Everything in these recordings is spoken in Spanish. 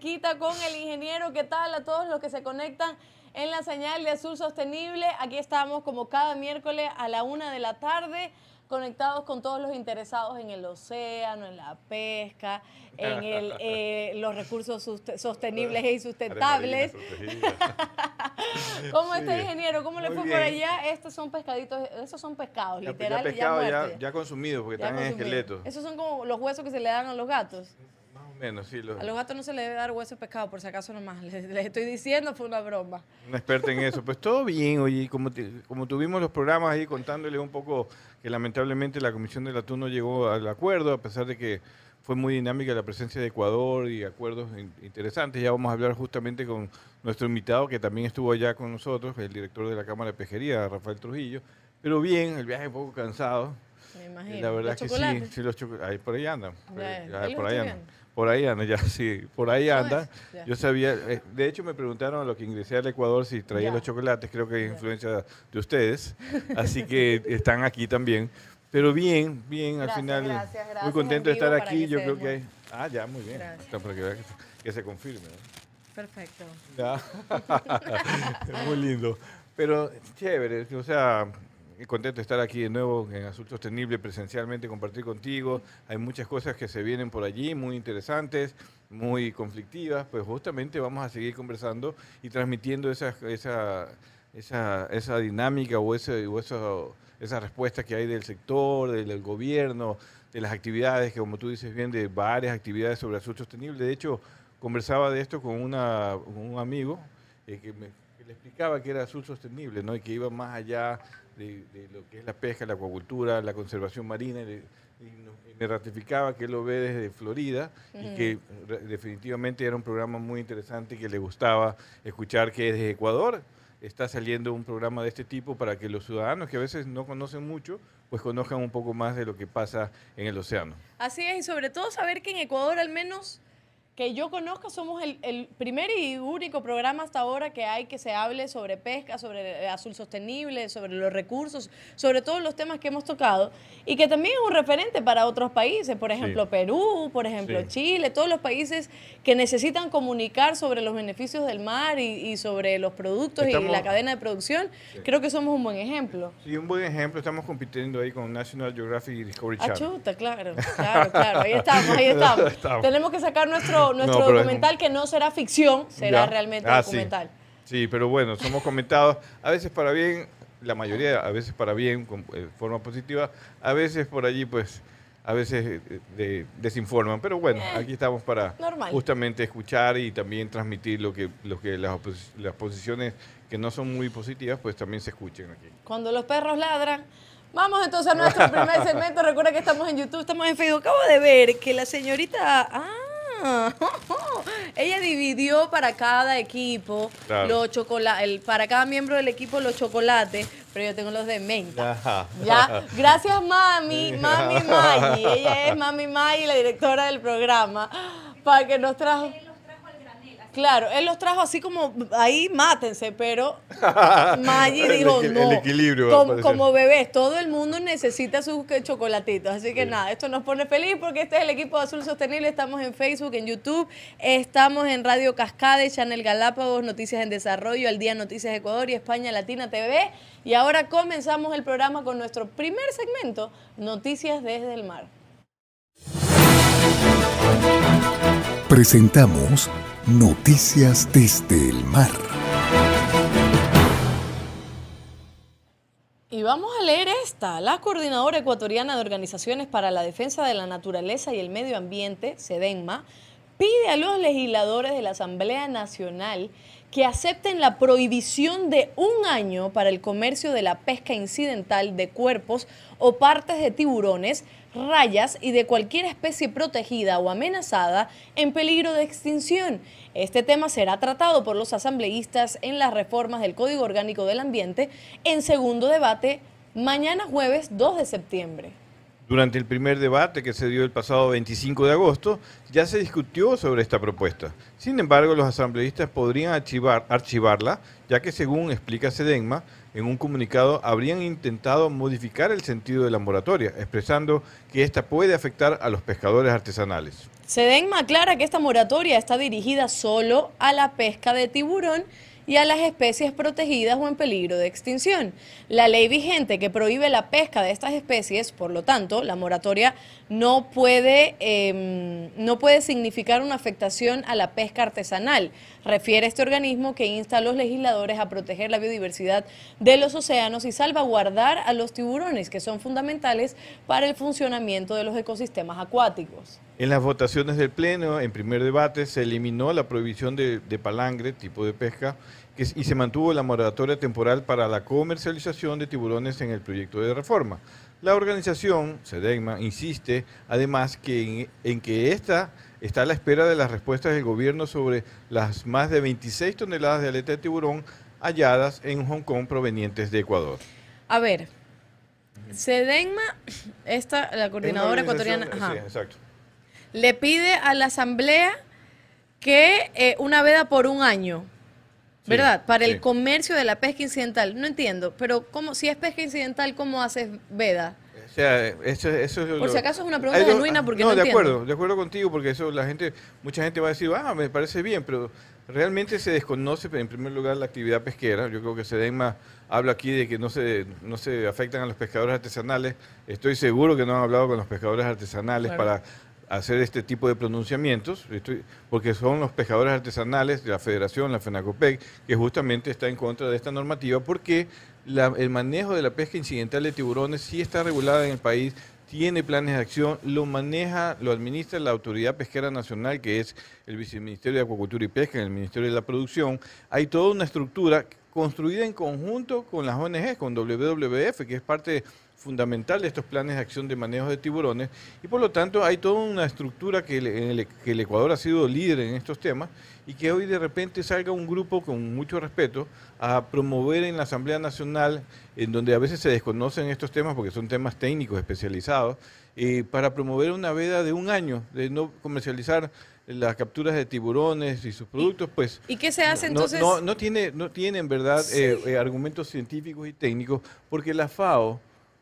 Cerquita con el ingeniero, ¿qué tal a todos los que se conectan en la señal de Azul Sostenible? Aquí estamos como cada miércoles a la una de la tarde, conectados con todos los interesados en el océano, en la pesca, en el, eh, los recursos sostenibles y sustentables. ¿Cómo está, Sí. ingeniero? ¿Cómo le Muy fue bien. por allá? Estos son pescaditos, esos son pescados, Ya, literal, ya pescado, ya, muertos. ya consumido, porque Ya están en consumidos. esqueleto. Esos son como los huesos que se le dan a los gatos. Menos, sí. A los gatos no se les debe dar hueso de pescado, por si acaso nomás. Les, les estoy diciendo, fue una broma. Una experta en eso. Pues todo bien, oye, como, te- como tuvimos los programas ahí contándole un poco que lamentablemente la Comisión del Atún no llegó al acuerdo, a pesar de que fue muy dinámica la presencia de Ecuador y acuerdos in- interesantes. Ya vamos a hablar justamente con nuestro invitado, que también estuvo allá con nosotros, el director de la Cámara de Pejería, Rafael Trujillo. Pero bien, el viaje un poco cansado. Me imagino. La verdad Los que sí, chocolates. sí los choco- ahí por ahí andan. ahí- por ahí andan. Por ahí anda, ya sí, por ahí ¿Cómo anda. Yo sabía, eh, de hecho me preguntaron a lo que ingresé al Ecuador si traía los chocolates, creo que es influencia de ustedes, así que están aquí también. Pero bien, bien, al final gracias, gracias, muy contento de estar aquí, yo creo que hay... Ah, ya, muy bien. Está para que, que, se- confirme. ¿no? Perfecto. Muy lindo. Pero chévere, o sea, contento de estar aquí de nuevo en Azul Sostenible, presencialmente, compartir contigo. Hay muchas cosas que se vienen por allí, muy interesantes, muy conflictivas. Pues justamente vamos a seguir conversando y transmitiendo esa, esa, esa, esa dinámica o, ese, o eso- esa respuesta que hay del sector, del, del gobierno, de las actividades, que como tú dices bien, de varias actividades sobre Azul Sostenible. De hecho, conversaba de esto con, una, con un amigo eh, que, me, que le explicaba que era azul sostenible, ¿no? Y que iba más allá de, de lo que es la pesca, la acuacultura, la conservación marina. Y, me ratificaba que él lo ve desde Florida y que definitivamente era un programa muy interesante y que le gustaba escuchar que desde Ecuador está saliendo un programa de este tipo para que los ciudadanos que a veces no conocen mucho, pues conozcan un poco más de lo que pasa en el océano. Así es, y sobre todo saber que en Ecuador al menos que yo conozca somos el, el primer y único programa hasta ahora que hay que se hable sobre pesca, sobre azul sostenible, sobre los recursos, sobre todos los temas que hemos tocado y que también es un referente para otros países, por ejemplo Perú, por ejemplo Sí. Chile, todos los países que necesitan comunicar sobre los beneficios del mar y, y sobre los productos y Estamos- la cadena de producción, creo que somos un buen ejemplo. Sí, un buen ejemplo, estamos compitiendo ahí con National Geographic y Discovery Ah, Channel. chuta, claro, claro, claro. Ahí estamos, ahí estamos. Estamos. Tenemos que sacar nuestro, nuestro No, documental que no será ficción, será Ya. realmente Ah, documental. Sí, pero bueno, somos comentados, a veces para bien, la mayoría a veces para bien, con eh, forma positiva, a veces por allí pues, a veces eh, de- desinforman, pero bueno, aquí estamos para normal. justamente escuchar y también transmitir lo que, lo que las, opos- las posiciones que no son muy positivas, pues también se escuchen aquí. Cuando los perros ladran. Vamos entonces a nuestro primer segmento. Recuerda que estamos en YouTube, estamos en Facebook. Acabo de ver que la señorita. Ah, ella dividió para cada equipo Claro. los chocolates, para cada miembro del equipo los chocolates, pero yo tengo los de menta. Ajá. Ya, gracias mami, mami Maggi. Ella es mami Maggi, la directora del programa, para que nos trajo. Claro, él los trajo así como ahí mátense, pero Maggi dijo el no. equilibrio, Como, bebés, todo el mundo necesita sus chocolatitos. Así que nada, esto nos pone feliz porque este es el equipo de Azul Sostenible. Estamos en Facebook, en YouTube, estamos en Radio Cascade, Channel Galápagos, Noticias en Desarrollo, Al Día Noticias Ecuador y España Latina TV. Y ahora comenzamos el programa con nuestro primer segmento, Noticias desde el Mar. Presentamos Noticias desde el mar. Y vamos a leer esta. La Coordinadora Ecuatoriana de Organizaciones para la Defensa de la Naturaleza y el Medio Ambiente, SEDENMA, pide a los legisladores de la Asamblea Nacional que acepten la prohibición de un año para el comercio de la pesca incidental de cuerpos o partes de tiburones, rayas y de cualquier especie protegida o amenazada en peligro de extinción. Este tema será tratado por los asambleístas en las reformas del Código Orgánico del Ambiente en segundo debate mañana jueves 2 de septiembre. Durante el primer debate que se dio el pasado 25 de agosto, ya se discutió sobre esta propuesta. Sin embargo, los asambleístas podrían archivar, archivarla, ya que según explica Sedenma, en un comunicado habrían intentado modificar el sentido de la moratoria, expresando que esta puede afectar a los pescadores artesanales. Sedenma aclara que esta moratoria está dirigida solo a la pesca de tiburón y a las especies protegidas o en peligro de extinción. La ley vigente que prohíbe la pesca de estas especies, por lo tanto, la moratoria no puede, em, no puede significar una afectación a la pesca artesanal, refiere este organismo que insta a los legisladores a proteger la biodiversidad de los océanos y salvaguardar a los tiburones, que son fundamentales para el funcionamiento de los ecosistemas acuáticos. En las votaciones del Pleno, en primer debate, se eliminó la prohibición de, palangre, tipo de pesca, y se mantuvo la moratoria temporal para la comercialización de tiburones en el proyecto de reforma. La organización, SEDEGMA, insiste además que en, que esta está a la espera de las respuestas del gobierno sobre las más de 26 toneladas de aleta de tiburón halladas en Hong Kong provenientes de Ecuador. A ver, SEDEGMA, esta, la coordinadora ecuatoriana... Sí, exacto le pide a la Asamblea que eh, una veda por un año, ¿verdad? Para el comercio de la pesca incidental. No entiendo, pero ¿cómo, si es pesca incidental, ¿cómo haces veda? O sea, eso, eso es Por si acaso es una pregunta genuina porque no, no de acuerdo, de acuerdo contigo porque eso la gente, mucha gente va a decir, ah, me parece bien, pero realmente se desconoce en primer lugar la actividad pesquera. Yo creo que Sedema habla aquí de que no se, no se afectan a los pescadores artesanales. Estoy seguro que no han hablado con los pescadores artesanales para hacer este tipo de pronunciamientos, porque son los pescadores artesanales de la Federación, la FENACOPEC, que justamente está en contra de esta normativa, porque el manejo de la pesca incidental de tiburones sí está regulada en el país, tiene planes de acción, lo maneja, lo administra la Autoridad Pesquera Nacional, que es el Viceministerio de Acuacultura y Pesca, el Ministerio de la Producción. Hay toda una estructura construida en conjunto con las ONG, con WWF, que es parte fundamental de estos planes de acción de manejo de tiburones y por lo tanto hay toda una estructura que, en el, que el Ecuador ha sido líder en estos temas y que hoy de repente salga un grupo con mucho respeto a promover en la Asamblea Nacional, en donde a veces se desconocen estos temas porque son temas técnicos especializados, eh, para promover una veda de un año, de no comercializar las capturas de tiburones y sus productos, pues... ¿Y qué se hace entonces? No, no, tiene, no tiene en verdad eh, eh, argumentos científicos y técnicos, porque la FAO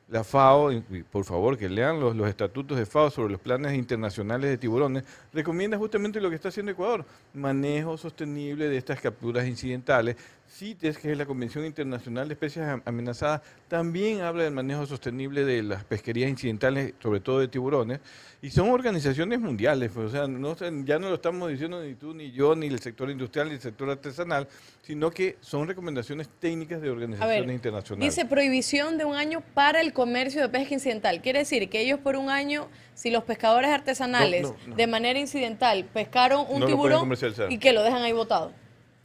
la FAO, por favor que lean los, los, estatutos de FAO sobre los planes internacionales de tiburones, recomienda justamente lo que está haciendo Ecuador, manejo sostenible de estas capturas incidentales. CITES, que es la Convención Internacional de Especies Amenazadas, también habla del manejo sostenible de las pesquerías incidentales, sobre todo de tiburones, y son organizaciones mundiales, pues, o sea, no, ya no lo estamos diciendo ni tú, ni yo, ni el sector industrial, ni el sector artesanal, sino que son recomendaciones técnicas de organizaciones internacionales. Dice prohibición de un año para el comercio de pesca incidental. Quiere decir que ellos por un año, si los pescadores artesanales de manera incidental pescaron un tiburón y que lo dejan ahí botado.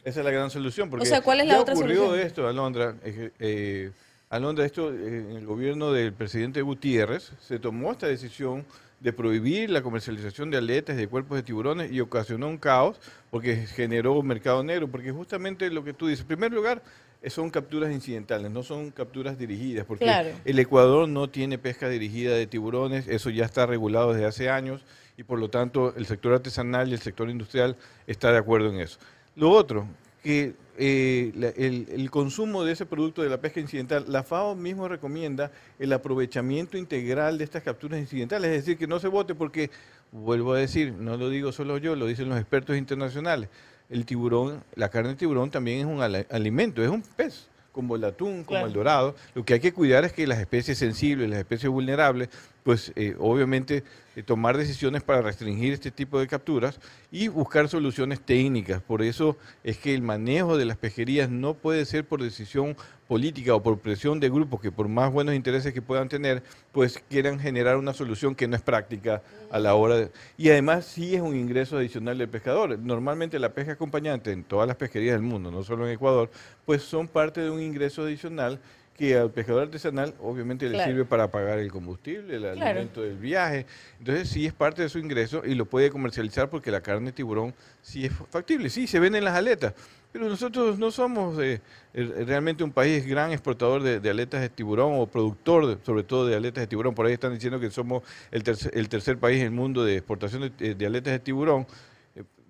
Esa es la gran solución. Porque o sea, ¿cuál es la otra ocurrió solución? esto, Alondra. Eh, Alondra, esto eh, en el gobierno del presidente Gutiérrez se tomó esta decisión de prohibir la comercialización de aletas de cuerpos de tiburones y ocasionó un caos porque generó un mercado negro, porque justamente lo que tú dices, en primer lugar, son capturas incidentales, no son capturas dirigidas, porque el Ecuador no tiene pesca dirigida de tiburones, eso ya está regulado desde hace años y por lo tanto el sector artesanal y el sector industrial está de acuerdo en eso. Lo otro, que eh, el, consumo de ese producto de la pesca incidental, la FAO mismo recomienda el aprovechamiento integral de estas capturas incidentales, es decir, que no se vote porque, vuelvo a decir, no lo digo solo yo, lo dicen los expertos internacionales, el tiburón, la carne de tiburón también es un alimento, es un pez como el atún, como el dorado. Lo que hay que cuidar es que las especies sensibles, las especies vulnerables, pues eh, obviamente eh, tomar decisiones para restringir este tipo de capturas y buscar soluciones técnicas. Por eso es que el manejo de las pesquerías no puede ser por decisión política o por presión de grupos que por más buenos intereses que puedan tener, pues quieran generar una solución que no es práctica a la hora de... Y además sí es un ingreso adicional del pescador. Normalmente la pesca acompañante en todas las pesquerías del mundo, no solo en Ecuador, pues son parte de un ingreso adicional que al pescador artesanal obviamente le sirve para pagar el combustible, el alimento del viaje. Entonces sí es parte de su ingreso y lo puede comercializar porque la carne de tiburón sí es factible. Sí, se venden las aletas, pero nosotros no somos eh, realmente un país gran exportador de, aletas de tiburón o productor sobre todo de aletas de tiburón. Por ahí están diciendo que somos el tercer, el tercer país en el mundo de exportación de, de aletas de tiburón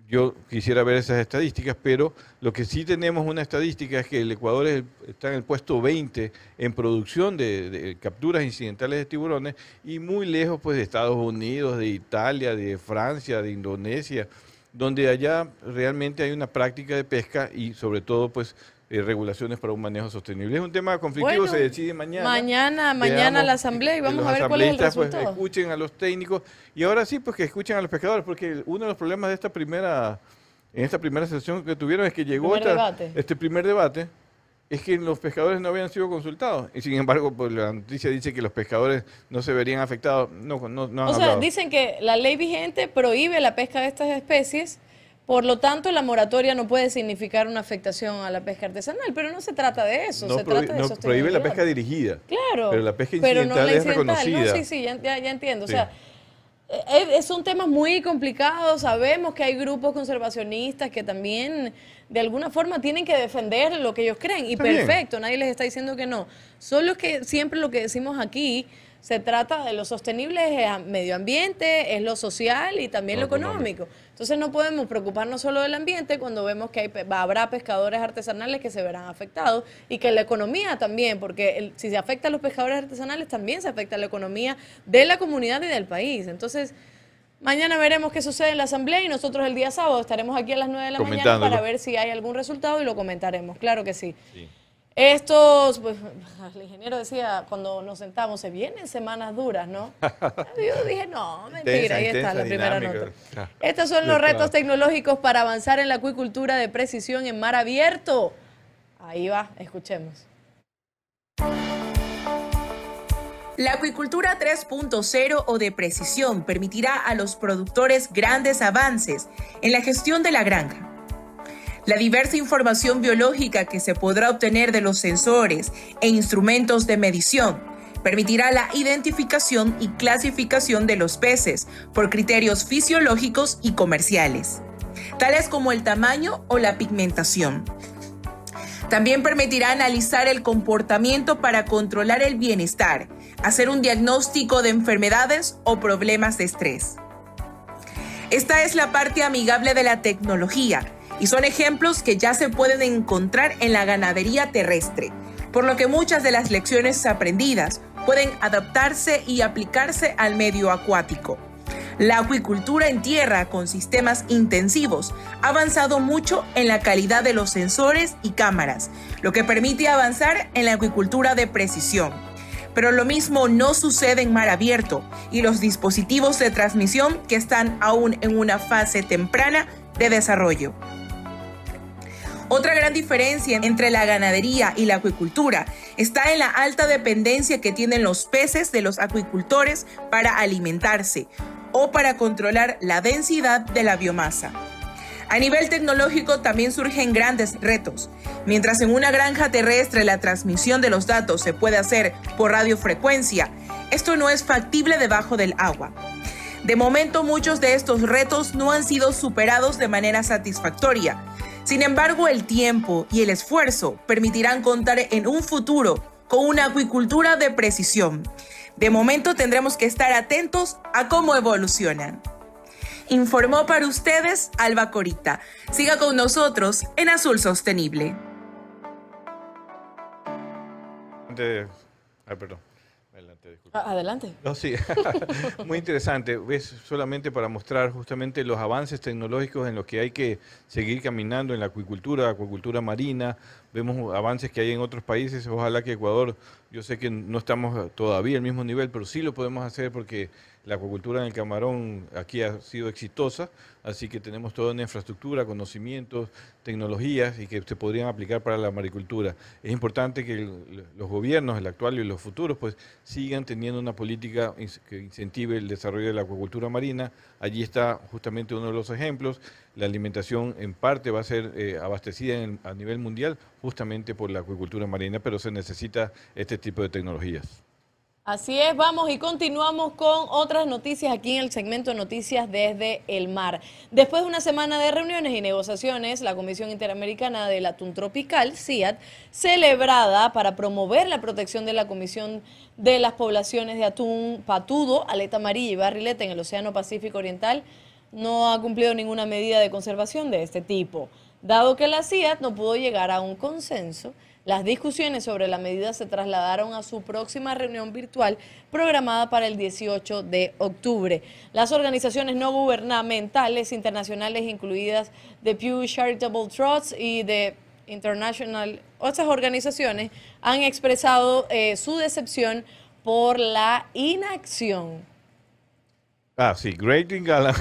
yo quisiera ver esas estadísticas, pero lo que sí tenemos una estadística es que el Ecuador está en el puesto 20 en producción de, capturas incidentales de tiburones y muy lejos pues de Estados Unidos, de Italia, de Francia, de Indonesia, donde allá realmente hay una práctica de pesca y sobre todo pues eh, regulaciones para un manejo sostenible. Es un tema conflictivo, se decide mañana. Mañana, mañana la asamblea y vamos a ver cuál es el pues, resultado. Pues, escuchen a los técnicos y ahora sí, pues que escuchen a los pescadores, porque uno de los problemas de esta primera, en esta primera sesión que tuvieron es que llegó este primer debate, es que los pescadores no habían sido consultados. Y sin embargo, pues la noticia dice que los pescadores no se verían afectados. No, no, no o sea, dicen que la ley vigente prohíbe la pesca de estas especies por lo tanto, la moratoria no puede significar una afectación a la pesca artesanal, pero no se trata de eso. No, se trata de no prohíbe la pesca dirigida. Claro. Pero la pesca incidental, es reconocida. sí, sí, ya, entiendo. O sea, eh, son temas muy complicados. Sabemos que hay grupos conservacionistas que también, de alguna forma, tienen que defender lo que ellos creen. Y perfecto, nadie les está diciendo que no. Solo que siempre lo que decimos aquí se trata de lo sostenible es medio ambiente, es lo social y también lo, económico. Entonces no podemos preocuparnos solo del ambiente cuando vemos que hay, habrá pescadores artesanales que se verán afectados y que la economía también, porque si se afecta a los pescadores artesanales también se afecta a la economía de la comunidad y del país. Entonces... Mañana veremos qué sucede en la asamblea y nosotros el día sábado estaremos aquí a las 9 de la mañana para ver si hay algún resultado y lo comentaremos. Claro que sí. sí. Estos, pues, el ingeniero decía cuando nos sentamos, se vienen semanas duras, ¿no? Yo dije, no, mentira, ahí está la primera nota. Ah, Estos son los retos tecnológicos para avanzar en la acuicultura de precisión en mar abierto. Ahí va, escuchemos. La acuicultura 3.0 o de precisión permitirá a los productores grandes avances en la gestión de la granja la diversa información biológica que se podrá obtener de los sensores e instrumentos de medición permitirá la identificación y clasificación de los peces por criterios fisiológicos y comerciales, tales como el tamaño o la pigmentación. También permitirá analizar el comportamiento para controlar el bienestar, hacer un diagnóstico de enfermedades o problemas de estrés. Esta es la parte amigable de la tecnología y son ejemplos que ya se pueden encontrar en la ganadería terrestre, por lo que muchas de las lecciones aprendidas pueden adaptarse y aplicarse al medio acuático. La acuicultura en tierra con sistemas intensivos ha avanzado mucho en la calidad de los sensores y cámaras, lo que permite avanzar en la acuicultura de precisión. Pero lo mismo no sucede en mar abierto y los dispositivos de transmisión que están aún en una fase temprana de desarrollo. Otra gran diferencia entre la ganadería y la acuicultura está en la alta dependencia que tienen los peces de los acuicultores para alimentarse o para controlar la densidad de la biomasa. A nivel tecnológico también surgen grandes retos. Mientras en una granja terrestre la transmisión de los datos se puede hacer por radiofrecuencia, esto no es factible debajo del agua. De momento muchos de estos retos no han sido superados de manera satisfactoria sin embargo, el tiempo y el esfuerzo permitirán contar en un futuro con una acuicultura de precisión. De momento tendremos que estar atentos a cómo evolucionan. Informó para ustedes Alba Corita. Siga con nosotros en Azul Sostenible. perdón. Ah, adelante. No, sí, muy interesante. Es solamente para mostrar justamente los avances tecnológicos en los que hay que seguir caminando en la acuicultura, acuicultura marina, vemos avances que hay en otros países, ojalá que Ecuador, yo sé que no estamos todavía al mismo nivel, pero sí lo podemos hacer porque la acuacultura en el camarón aquí ha sido exitosa, así que tenemos toda una infraestructura, conocimientos, tecnologías y que se podrían aplicar para la maricultura. Es importante que los gobiernos, el actual y los futuros, pues sigan teniendo una política que incentive el desarrollo de la acuacultura marina. Allí está justamente uno de los ejemplos. La alimentación en parte va a ser eh, abastecida a nivel mundial justamente por la acuicultura marina, pero se necesita este tipo de tecnologías. Así es, vamos y continuamos con otras noticias aquí en el segmento Noticias desde el Mar. Después de una semana de reuniones y negociaciones, la Comisión Interamericana del Atún Tropical, CIAT, celebrada para promover la protección de la Comisión de las poblaciones de atún patudo, aleta amarilla y barrilete en el Océano Pacífico Oriental, no ha cumplido ninguna medida de conservación de este tipo. Dado que la CIAT no pudo llegar a un consenso, las discusiones sobre la medida se trasladaron a su próxima reunión virtual programada para el 18 de octubre. Las organizaciones no gubernamentales internacionales, incluidas The Pew Charitable Trust y The International, otras organizaciones, han expresado eh, su decepción por la inacción Ah, sí, Greg Lingala,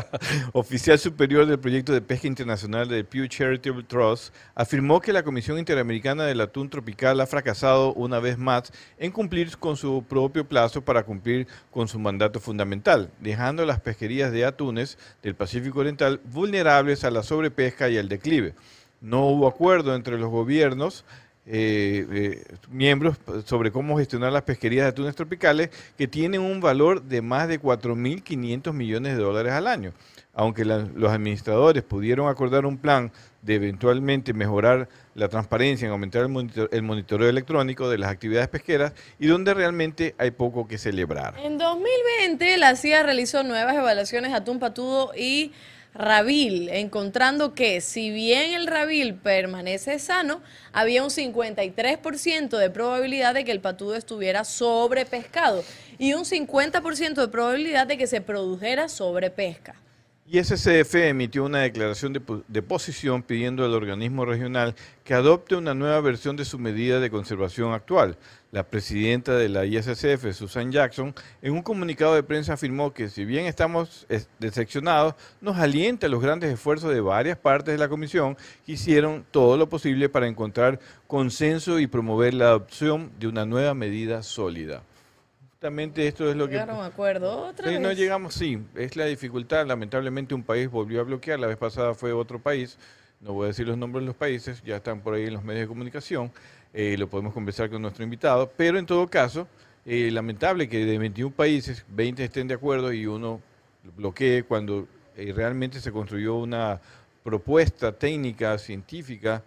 oficial superior del proyecto de pesca internacional del Pew Charitable Trust, afirmó que la Comisión Interamericana del Atún Tropical ha fracasado una vez más en cumplir con su propio plazo para cumplir con su mandato fundamental, dejando las pesquerías de atunes del Pacífico Oriental vulnerables a la sobrepesca y al declive. No hubo acuerdo entre los gobiernos eh, eh, miembros sobre cómo gestionar las pesquerías de atunes tropicales que tienen un valor de más de 4.500 millones de dólares al año. Aunque los administradores pudieron acordar un plan de eventualmente mejorar la transparencia en aumentar el, el monitoreo electrónico de las actividades pesqueras y donde realmente hay poco que celebrar. En 2020 la CIA realizó nuevas evaluaciones de atún patudo y Rabil, encontrando que si bien el Rabil permanece sano, había un 53% de probabilidad de que el patudo estuviera sobrepescado y un 50% de probabilidad de que se produjera sobrepesca. Y SCF emitió una declaración de, posición pidiendo al organismo regional que adopte una nueva versión de su medida de conservación actual. La presidenta de la ISCF, Susan Jackson, en un comunicado de prensa afirmó que si bien estamos decepcionados, nos alienta los grandes esfuerzos de varias partes de la comisión que hicieron todo lo posible para encontrar consenso y promover la adopción de una nueva medida sólida. Justamente esto es lo que... Llegaron a acuerdo. Otra no llegamos, sí, es la dificultad. Lamentablemente un país volvió a bloquear, la vez pasada fue otro país, no voy a decir los nombres de los países, ya están por ahí en los medios de comunicación, eh, lo podemos conversar con nuestro invitado, pero en todo caso, eh, lamentable que de 21 países, 20 estén de acuerdo y uno bloquee cuando eh, realmente se construyó una propuesta técnica, científica,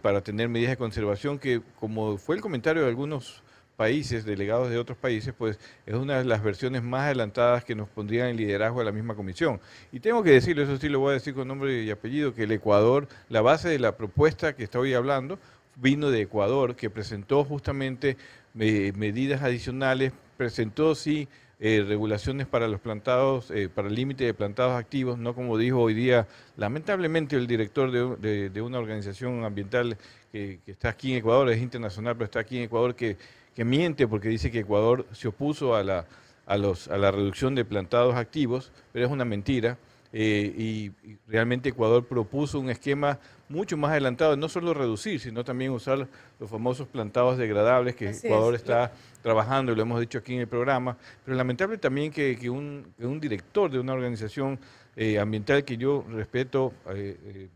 para tener medidas de conservación que, como fue el comentario de algunos países, delegados de otros países, pues es una de las versiones más adelantadas que nos pondrían en liderazgo de la misma comisión. Y tengo que decirlo, eso sí lo voy a decir con nombre y apellido, que el Ecuador, la base de la propuesta que estoy hablando, vino de Ecuador, que presentó justamente eh, medidas adicionales, presentó sí eh, regulaciones para los plantados, eh, para el límite de plantados activos, no como dijo hoy día lamentablemente el director de, una organización ambiental que, está aquí en Ecuador, es internacional, pero está aquí en Ecuador, que que miente porque dice que Ecuador se opuso a la, a los, a la reducción de plantados activos, pero es una mentira. Eh, y, realmente Ecuador propuso un esquema mucho más adelantado, no solo reducir, sino también usar los famosos plantados degradables que Ecuador está trabajando, y lo hemos dicho aquí en el programa, pero lamentable también que, que, un, un, director de una organización eh, ambiental que yo respeto eh,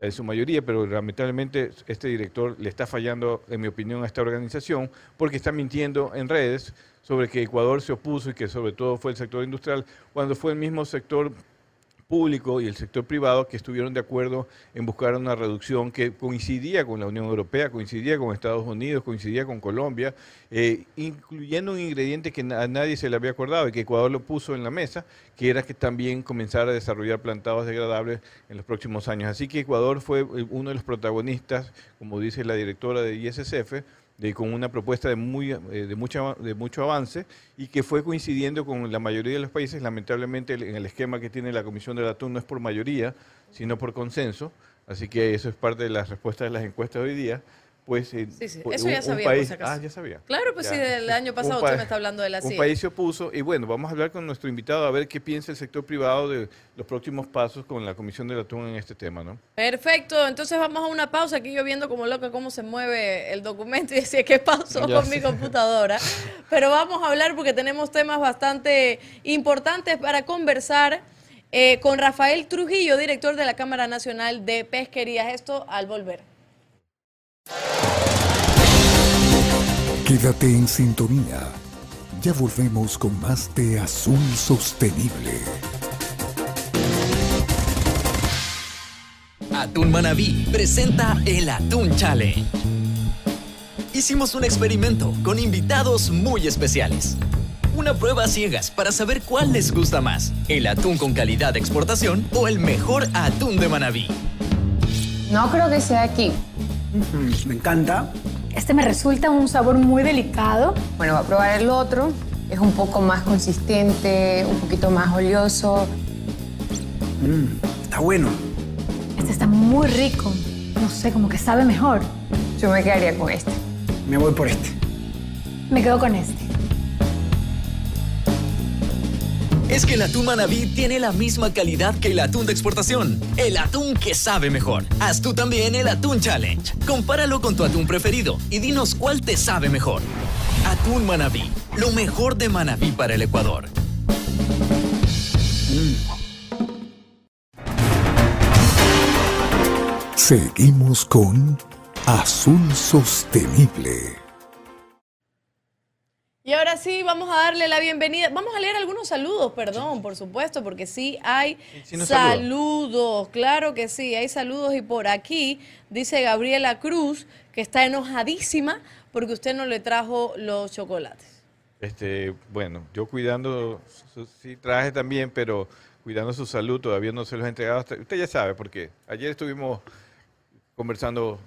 en su mayoría, pero lamentablemente este director le está fallando, en mi opinión, a esta organización porque está mintiendo en redes sobre que Ecuador se opuso y que sobre todo fue el sector industrial, cuando fue el mismo sector público y el sector privado que estuvieron de acuerdo en buscar una reducción que coincidía con la Unión Europea, coincidía con Estados Unidos, coincidía con Colombia, eh, incluyendo un ingrediente que a nadie se le había acordado y que Ecuador lo puso en la mesa, que era que también comenzara a desarrollar plantados degradables en los próximos años. Así que Ecuador fue eh, uno de los protagonistas, como dice la directora de ISSF, de, con una propuesta de, muy, eh, de, mucha, de mucho avance y que fue coincidiendo con la mayoría de los países. Lamentablemente en el esquema que tiene la Comisión del Atún no es por mayoría, sino por consenso. Así que eso es parte de las respuestas de las encuestas hoy día pues sí, sí. Eso ya sabía por si acaso. Ah, ya sabía. Claro, pues sí, del año pasado usted me está hablando de la CIA. Un país se opuso y bueno, vamos a hablar con nuestro invitado a ver qué piensa el sector privado de los próximos pasos con la Comisión del Atún en este tema, ¿no? Perfecto, entonces vamos a una pausa, aquí yo viendo como loca cómo se mueve el documento y decía qué pasó con mi computadora, pero vamos a hablar porque tenemos temas bastante importantes para conversar. Eh, con Rafael Trujillo, director de la Cámara Nacional de Pesquerías. Esto al volver. Quédate en sintonía. Ya volvemos con más de Azul Sostenible. Atún Manabí presenta el Atún Challenge. Hicimos un experimento con invitados muy especiales. Una prueba ciegas para saber cuál les gusta más, el atún con calidad de exportación o el mejor atún de Manabí. No creo que sea aquí. Me encanta. Este me resulta un sabor muy delicado. Bueno, voy a probar el otro. Es un poco más consistente, un poquito más oleoso. Mm, está bueno. Este está muy rico. No sé, como que sabe mejor. Yo me quedaría con este. Me voy por este. Me quedo con este. Es que el atún Manabí tiene la misma calidad que el atún de exportación. El atún que sabe mejor. Haz tú también el Atún Challenge. Compáralo con tu atún preferido y dinos cuál te sabe mejor. Atún Manabí. Lo mejor de Manabí para el Ecuador. Seguimos con Azul Sostenible. Y ahora sí, vamos a darle la bienvenida. Vamos a leer algunos saludos, perdón, por supuesto, porque sí hay saludos. Claro que sí, hay saludos. Y por aquí dice Gabriela Cruz que está enojadísima porque usted no le trajo los chocolates. Este, bueno, yo cuidando, sí traje también, pero cuidando su salud, todavía no se los he entregado. usted ya sabe, porque ayer estuvimos conversando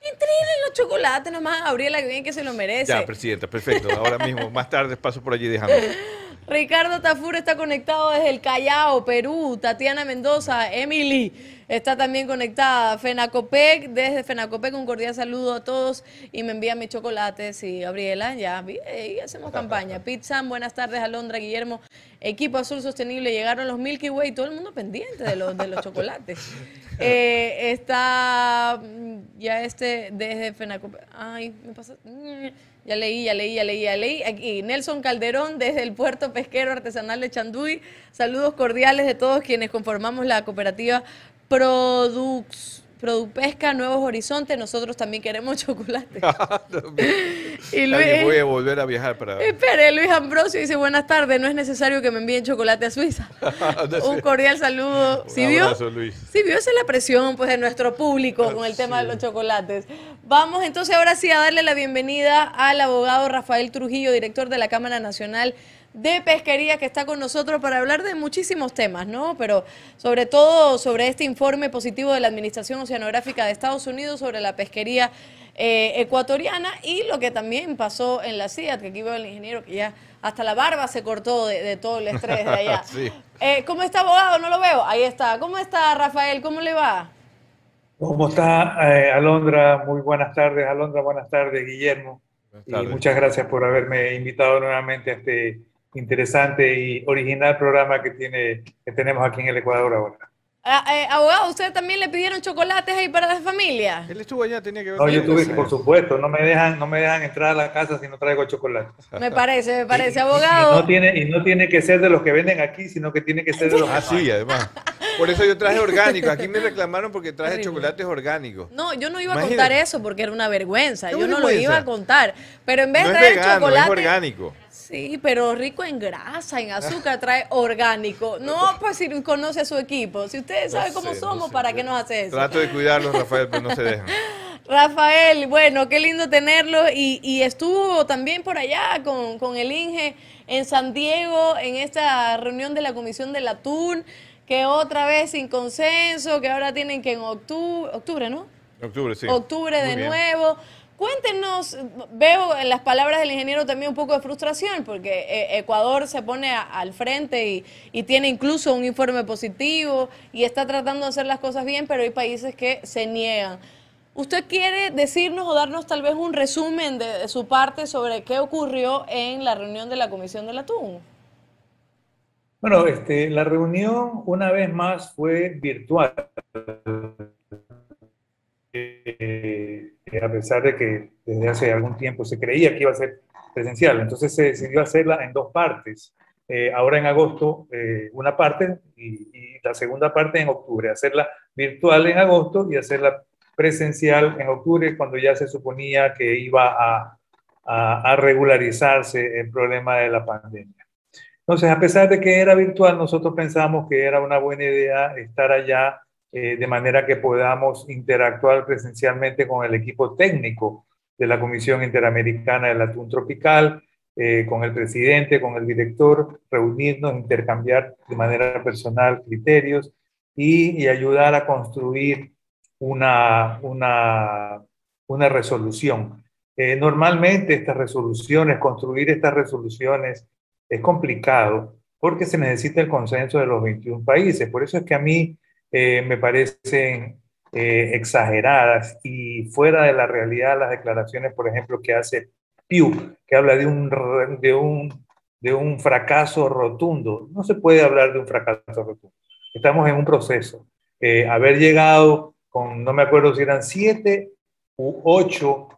Entreguen los chocolates nomás a Gabriela, que bien que se lo merece. Ya, Presidenta, perfecto. Ahora mismo, más tarde paso por allí dejando. Ricardo Tafur está conectado desde el Callao, Perú. Tatiana Mendoza, Emily está también conectada. Fenacopec, desde Fenacopec, un cordial saludo a todos y me envía mis chocolates. Y Gabriela, ya, y hacemos campaña. Pizza, buenas tardes, Alondra, Guillermo. Equipo Azul Sostenible, llegaron los Milky Way, todo el mundo pendiente de los, de los chocolates. Eh, está mm, ya este desde Fenacopec. Ay, me pasa. Ya leí, ya leí, ya leí, ya leí. Aquí Nelson Calderón desde el puerto pesquero artesanal de Chanduy. Saludos cordiales de todos quienes conformamos la cooperativa Produx. Produpesca, Nuevos Horizontes, nosotros también queremos chocolate. y Luis, voy a volver a viajar para... Espere, Luis Ambrosio dice, buenas tardes, no es necesario que me envíen chocolate a Suiza. Un cordial saludo. ¿Sí vio? Luis. Sí vio, esa es la presión pues, de nuestro público con el tema de los chocolates. Vamos entonces ahora sí a darle la bienvenida al abogado Rafael Trujillo, director de la Cámara Nacional de Pesquería que está con nosotros para hablar de muchísimos temas, ¿no? Pero sobre todo sobre este informe positivo de la Administración Oceanográfica de Estados Unidos sobre la pesquería eh, ecuatoriana y lo que también pasó en la CIAT, que aquí veo el ingeniero que ya hasta la barba se cortó de, todo el estrés de allá. Eh, ¿Cómo está, abogado? No lo veo. Ahí está. ¿Cómo está, Rafael? ¿Cómo le va? ¿Cómo está, eh, Alondra? Muy buenas tardes, Alondra. Buenas tardes, Guillermo. Y muchas gracias por haberme invitado nuevamente a este interesante y original programa que, tiene, que tenemos aquí en el Ecuador ahora. Ah, eh, abogado, ¿ustedes también le pidieron chocolates ahí para la familia? Él estuvo allá, tenía que ver. No, yo tuve por supuesto, no me dejan, no me dejan entrar a la casa si no traigo chocolate. Me parece, me parece, abogado. Y no tiene, y no tiene que ser de los que venden aquí, sino que tiene que ser de los Ah, sí, además. Por eso yo traje orgánicos. Aquí me reclamaron porque traje chocolates orgánicos. No, yo no iba a contar eso porque era una vergüenza. Yo no lo iba a contar. Pero en vez de traer chocolate. Es orgánico. Sí, pero rico en grasa, en azúcar, trae orgánico. No, pues si conoce a su equipo. Si ustedes saben cómo somos, ¿para qué nos hace eso? Trato de cuidarlos, Rafael, pero no se dejan. Rafael, bueno, qué lindo tenerlo. Y, estuvo también por allá con, con, el Inge en San Diego, en esta reunión de la Comisión del Atún, que otra vez sin consenso, que ahora tienen que en octubre, octubre ¿no? Octubre, sí. Octubre de nuevo. Cuéntenos, veo en las palabras del ingeniero también un poco de frustración, porque eh, Ecuador se pone al frente y, tiene incluso un informe positivo y está tratando de hacer las cosas bien, pero hay países que se niegan. ¿Usted quiere decirnos o darnos tal vez un resumen de, su parte sobre qué ocurrió en la reunión de la Comisión del Atún? Bueno, este, la reunión una vez más fue virtual. A pesar de que desde hace algún tiempo se creía que iba a ser presencial. Entonces se decidió hacerla en dos partes. Eh, ahora en agosto eh, una parte y, la segunda parte en octubre. Hacerla virtual en agosto y hacerla presencial en octubre cuando ya se suponía que iba a, a, a regularizarse el problema de la pandemia. Entonces, a pesar de que era virtual, nosotros pensamos que era una buena idea estar allá eh, de manera que podamos interactuar presencialmente con el equipo técnico de la Comisión Interamericana del Atún Tropical, eh, con el presidente, con el director, reunirnos, intercambiar de manera personal criterios y, ayudar a construir una, una, una resolución. Eh, normalmente estas resoluciones, construir estas resoluciones es complicado porque se necesita el consenso de los 21 países. Por eso es que a mí eh, me parecen eh, exageradas y fuera de la realidad las declaraciones, por ejemplo, que hace Pew, que habla de un, de un, de un fracaso rotundo. No se puede hablar de un fracaso rotundo. Estamos en un proceso. Eh, haber llegado con, no me acuerdo si eran siete u ocho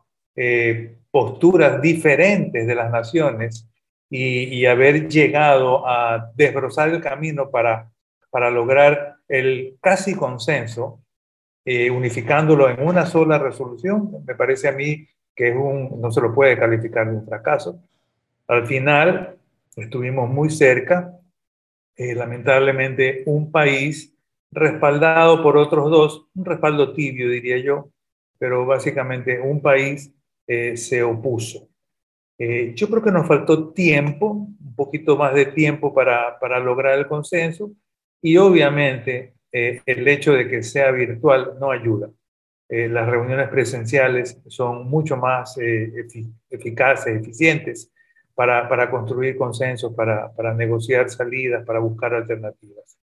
posturas diferentes de las naciones y, y, haber llegado a desbrozar el camino para, para lograr el casi consenso, eh, unificándolo en una sola resolución, me parece a mí que es un, no se lo puede calificar de un fracaso. Al final estuvimos muy cerca, eh, lamentablemente un país respaldado por otros dos, un respaldo tibio diría yo, pero básicamente un país eh, se opuso. yo creo que nos faltó tiempo, un poquito más de tiempo para, para lograr el consenso, y obviamente eh, el hecho de que sea virtual no ayuda. Eh, las reuniones presenciales son mucho más eh, eficaces, eficientes para, para construir consensos, para, para, negociar salidas, para buscar alternativas.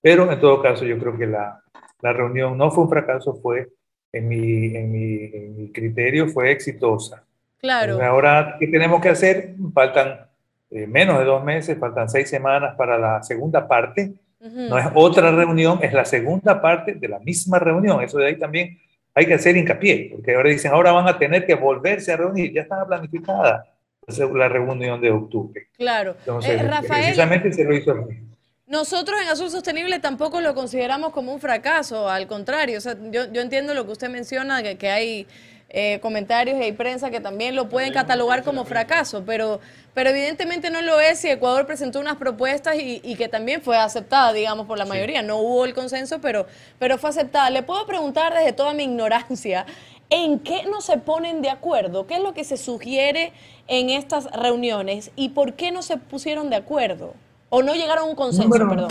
Pero en todo caso yo creo que la, la reunión no fue un fracaso, fue, en mi, en mi, en mi criterio, fue exitosa. Claro. Ahora, ¿qué tenemos que hacer? Faltan menos de dos meses, faltan seis semanas para la segunda parte no es otra reunión, es la segunda parte de la misma reunión. Eso de ahí también hay que hacer hincapié, porque ahora dicen, ahora van a tener que volverse a reunir, ya estaba planificada la reunión de octubre. Claro. Entonces, eh, Rafael, precisamente se lo hizo nosotros en Azul Sostenible tampoco lo consideramos como un fracaso, al contrario, o sea, yo, yo entiendo lo que usted menciona, que, que hay eh, comentarios y hay prensa que también lo pueden catalogar como fracaso, pero, pero evidentemente no lo es si Ecuador presentó unas propuestas y, que también fue aceptada, digamos, por la mayoría. No hubo el consenso, pero, pero fue aceptada. Le puedo preguntar desde toda mi ignorancia, ¿en qué no se ponen de acuerdo? ¿Qué es lo que se sugiere en estas reuniones y por qué no se pusieron de acuerdo? ¿O no llegaron a un consenso, perdón?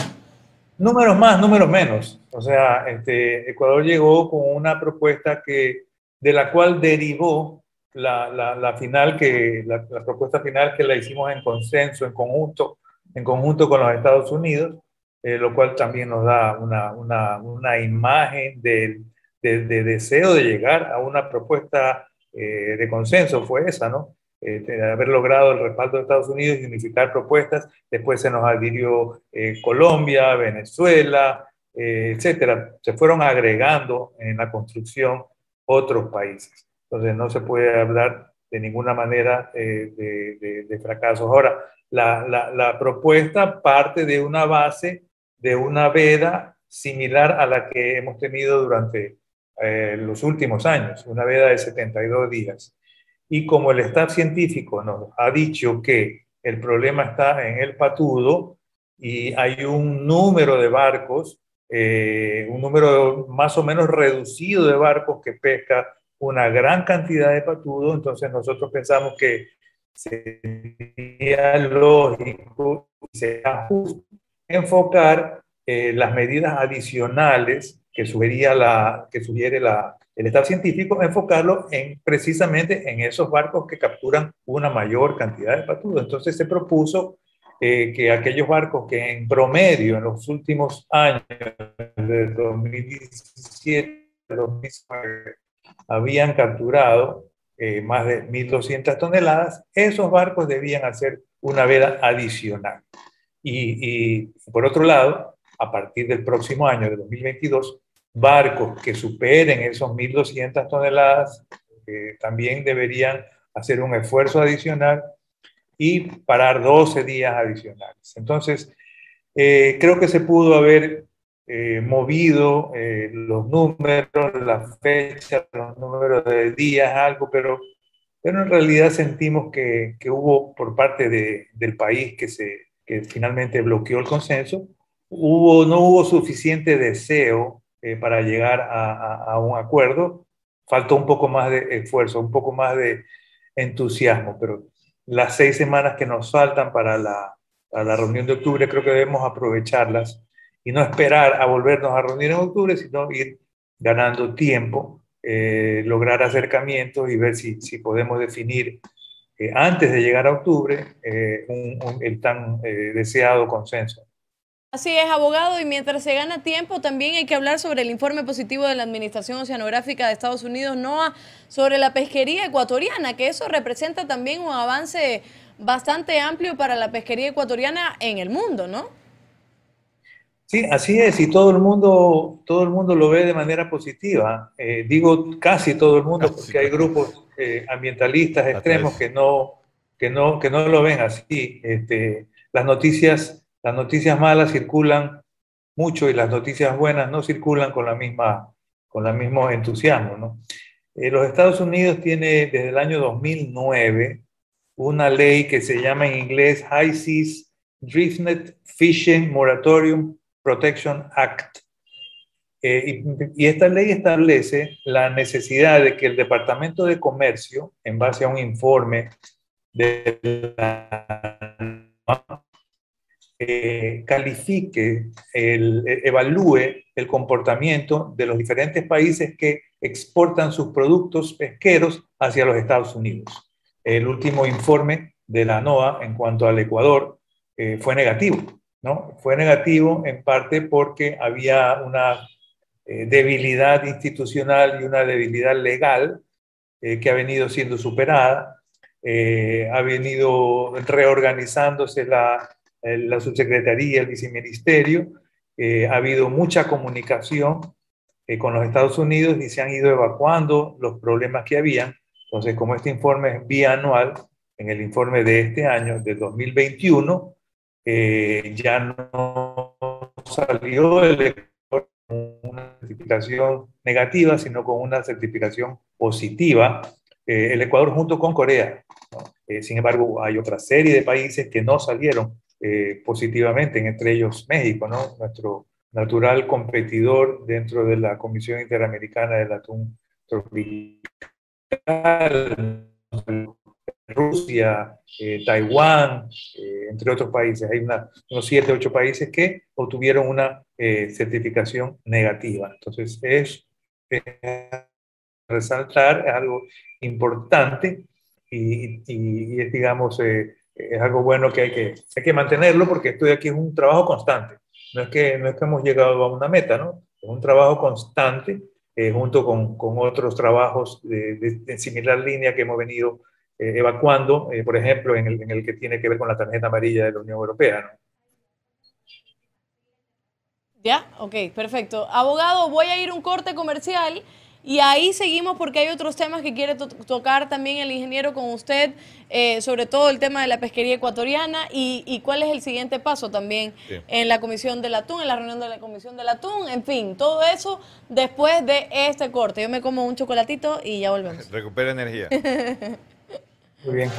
Números más, números menos. O sea, este, Ecuador llegó con una propuesta que de la cual derivó la, la, final que, la, propuesta final que la hicimos en consenso, en conjunto, en conjunto con los Estados Unidos, eh, lo cual también nos da una, una, una imagen de, de, deseo de llegar a una propuesta eh, de consenso, fue esa, ¿no? Eh, de haber logrado el respaldo de Estados Unidos y unificar propuestas. Después se nos adhirió Colombia, Venezuela, etcétera. Se fueron agregando en la construcción otros países. Entonces no se puede hablar de ninguna manera eh, de, de, fracasos. Ahora, la, la, propuesta parte de una base, de una veda similar a la que hemos tenido durante eh, los últimos años, una veda de 72 días. Y como el staff científico nos ha dicho que el problema está en el patudo y hay un número de barcos eh, un número más o menos reducido de barcos que pesca una gran cantidad de patudo, entonces nosotros pensamos que sería lógico y sería justo enfocar eh, las medidas adicionales que, sugería la, que sugiere el staff científico, enfocarlo en, precisamente en esos barcos que capturan una mayor cantidad de patudos. Entonces se propuso eh, que aquellos barcos que en promedio en los últimos años, de 2017 2019, habían capturado eh, más de 1.200 toneladas, esos barcos debían hacer una veda adicional. Y, por otro lado, a partir del próximo año, de 2022, barcos que superen esos 1.200 toneladas eh, también deberían hacer un esfuerzo adicional y parar 12 días adicionales. Entonces, eh, creo que se pudo haber eh, movido eh, los números, la fecha, los números de días, algo, pero, pero en realidad sentimos que, que hubo por parte de, del país que, se, que finalmente bloqueó el consenso, hubo, no hubo suficiente deseo eh, para llegar a, a, a un acuerdo, faltó un poco más de esfuerzo, un poco más de entusiasmo, pero las seis semanas que nos faltan para la, para la reunión de octubre creo que debemos aprovecharlas y no esperar a volvernos a reunir en octubre, sino ir ganando tiempo, eh, lograr acercamientos y ver si, si podemos definir eh, antes de llegar a octubre eh, un, un, el tan eh, deseado consenso. Así es, abogado, y mientras se gana tiempo, también hay que hablar sobre el informe positivo de la Administración Oceanográfica de Estados Unidos, NOAA, sobre la pesquería ecuatoriana, que eso representa también un avance bastante amplio para la pesquería ecuatoriana en el mundo, ¿no? Sí, así es, y todo el mundo, todo el mundo lo ve de manera positiva. Eh, digo casi todo el mundo, porque hay grupos eh, ambientalistas extremos que no, que, no, que no lo ven así. Este, las, noticias, las noticias malas circulan mucho y las noticias buenas no circulan con la misma, con el mismo entusiasmo. ¿no? Eh, los Estados Unidos tiene desde el año 2009 una ley que se llama en inglés High Seas Driftnet Fishing Moratorium Protection Act. Eh, y, esta ley establece la necesidad de que el Departamento de Comercio, en base a un informe de la, eh, califique, el, evalúe el comportamiento de los diferentes países que exportan sus productos pesqueros hacia los Estados Unidos. El último informe de la NOAA en cuanto al Ecuador eh, fue negativo. ¿No? Fue negativo en parte porque había una eh, debilidad institucional y una debilidad legal eh, que ha venido siendo superada, eh, ha venido reorganizándose la, la subsecretaría, el viceministerio, ha habido mucha comunicación con los Estados Unidos y se han ido evacuando los problemas que habían. Entonces, como este informe es bianual, en el informe de este año, de 2021, eh, ya no salió el Ecuador con una certificación negativa, sino con una certificación positiva. Eh, el Ecuador junto con Corea. ¿no? Eh, sin embargo, hay otra serie de países que no salieron eh, positivamente, entre ellos México, ¿no? nuestro natural competidor dentro de la Comisión Interamericana del Atún Tropical Rusia, eh, Taiwán, eh, entre otros países. Hay una, unos 7, 8 países que obtuvieron una eh, certificación negativa. Entonces, es, es resaltar, es algo importante y, y, y es, digamos, eh, es algo bueno que hay, que hay que mantenerlo porque esto de aquí es un trabajo constante. No es que, no es que hemos llegado a una meta, ¿no? Es un trabajo constante eh, junto con, con, otros trabajos de, de, de, similar línea que hemos venido evacuando, eh, por ejemplo, en el, en el, que tiene que ver con la tarjeta amarilla de la Unión Europea. ¿no? Ya, ok, perfecto. Abogado, voy a ir un corte comercial y ahí seguimos porque hay otros temas que quiere to tocar también el ingeniero con usted, eh, sobre todo el tema de la pesquería ecuatoriana y, y cuál es el siguiente paso también sí. en la Comisión del Atún, en la reunión de la Comisión del Atún, en fin, todo eso después de este corte. Yo me como un chocolatito y ya volvemos. Recupera energía. Muy bien.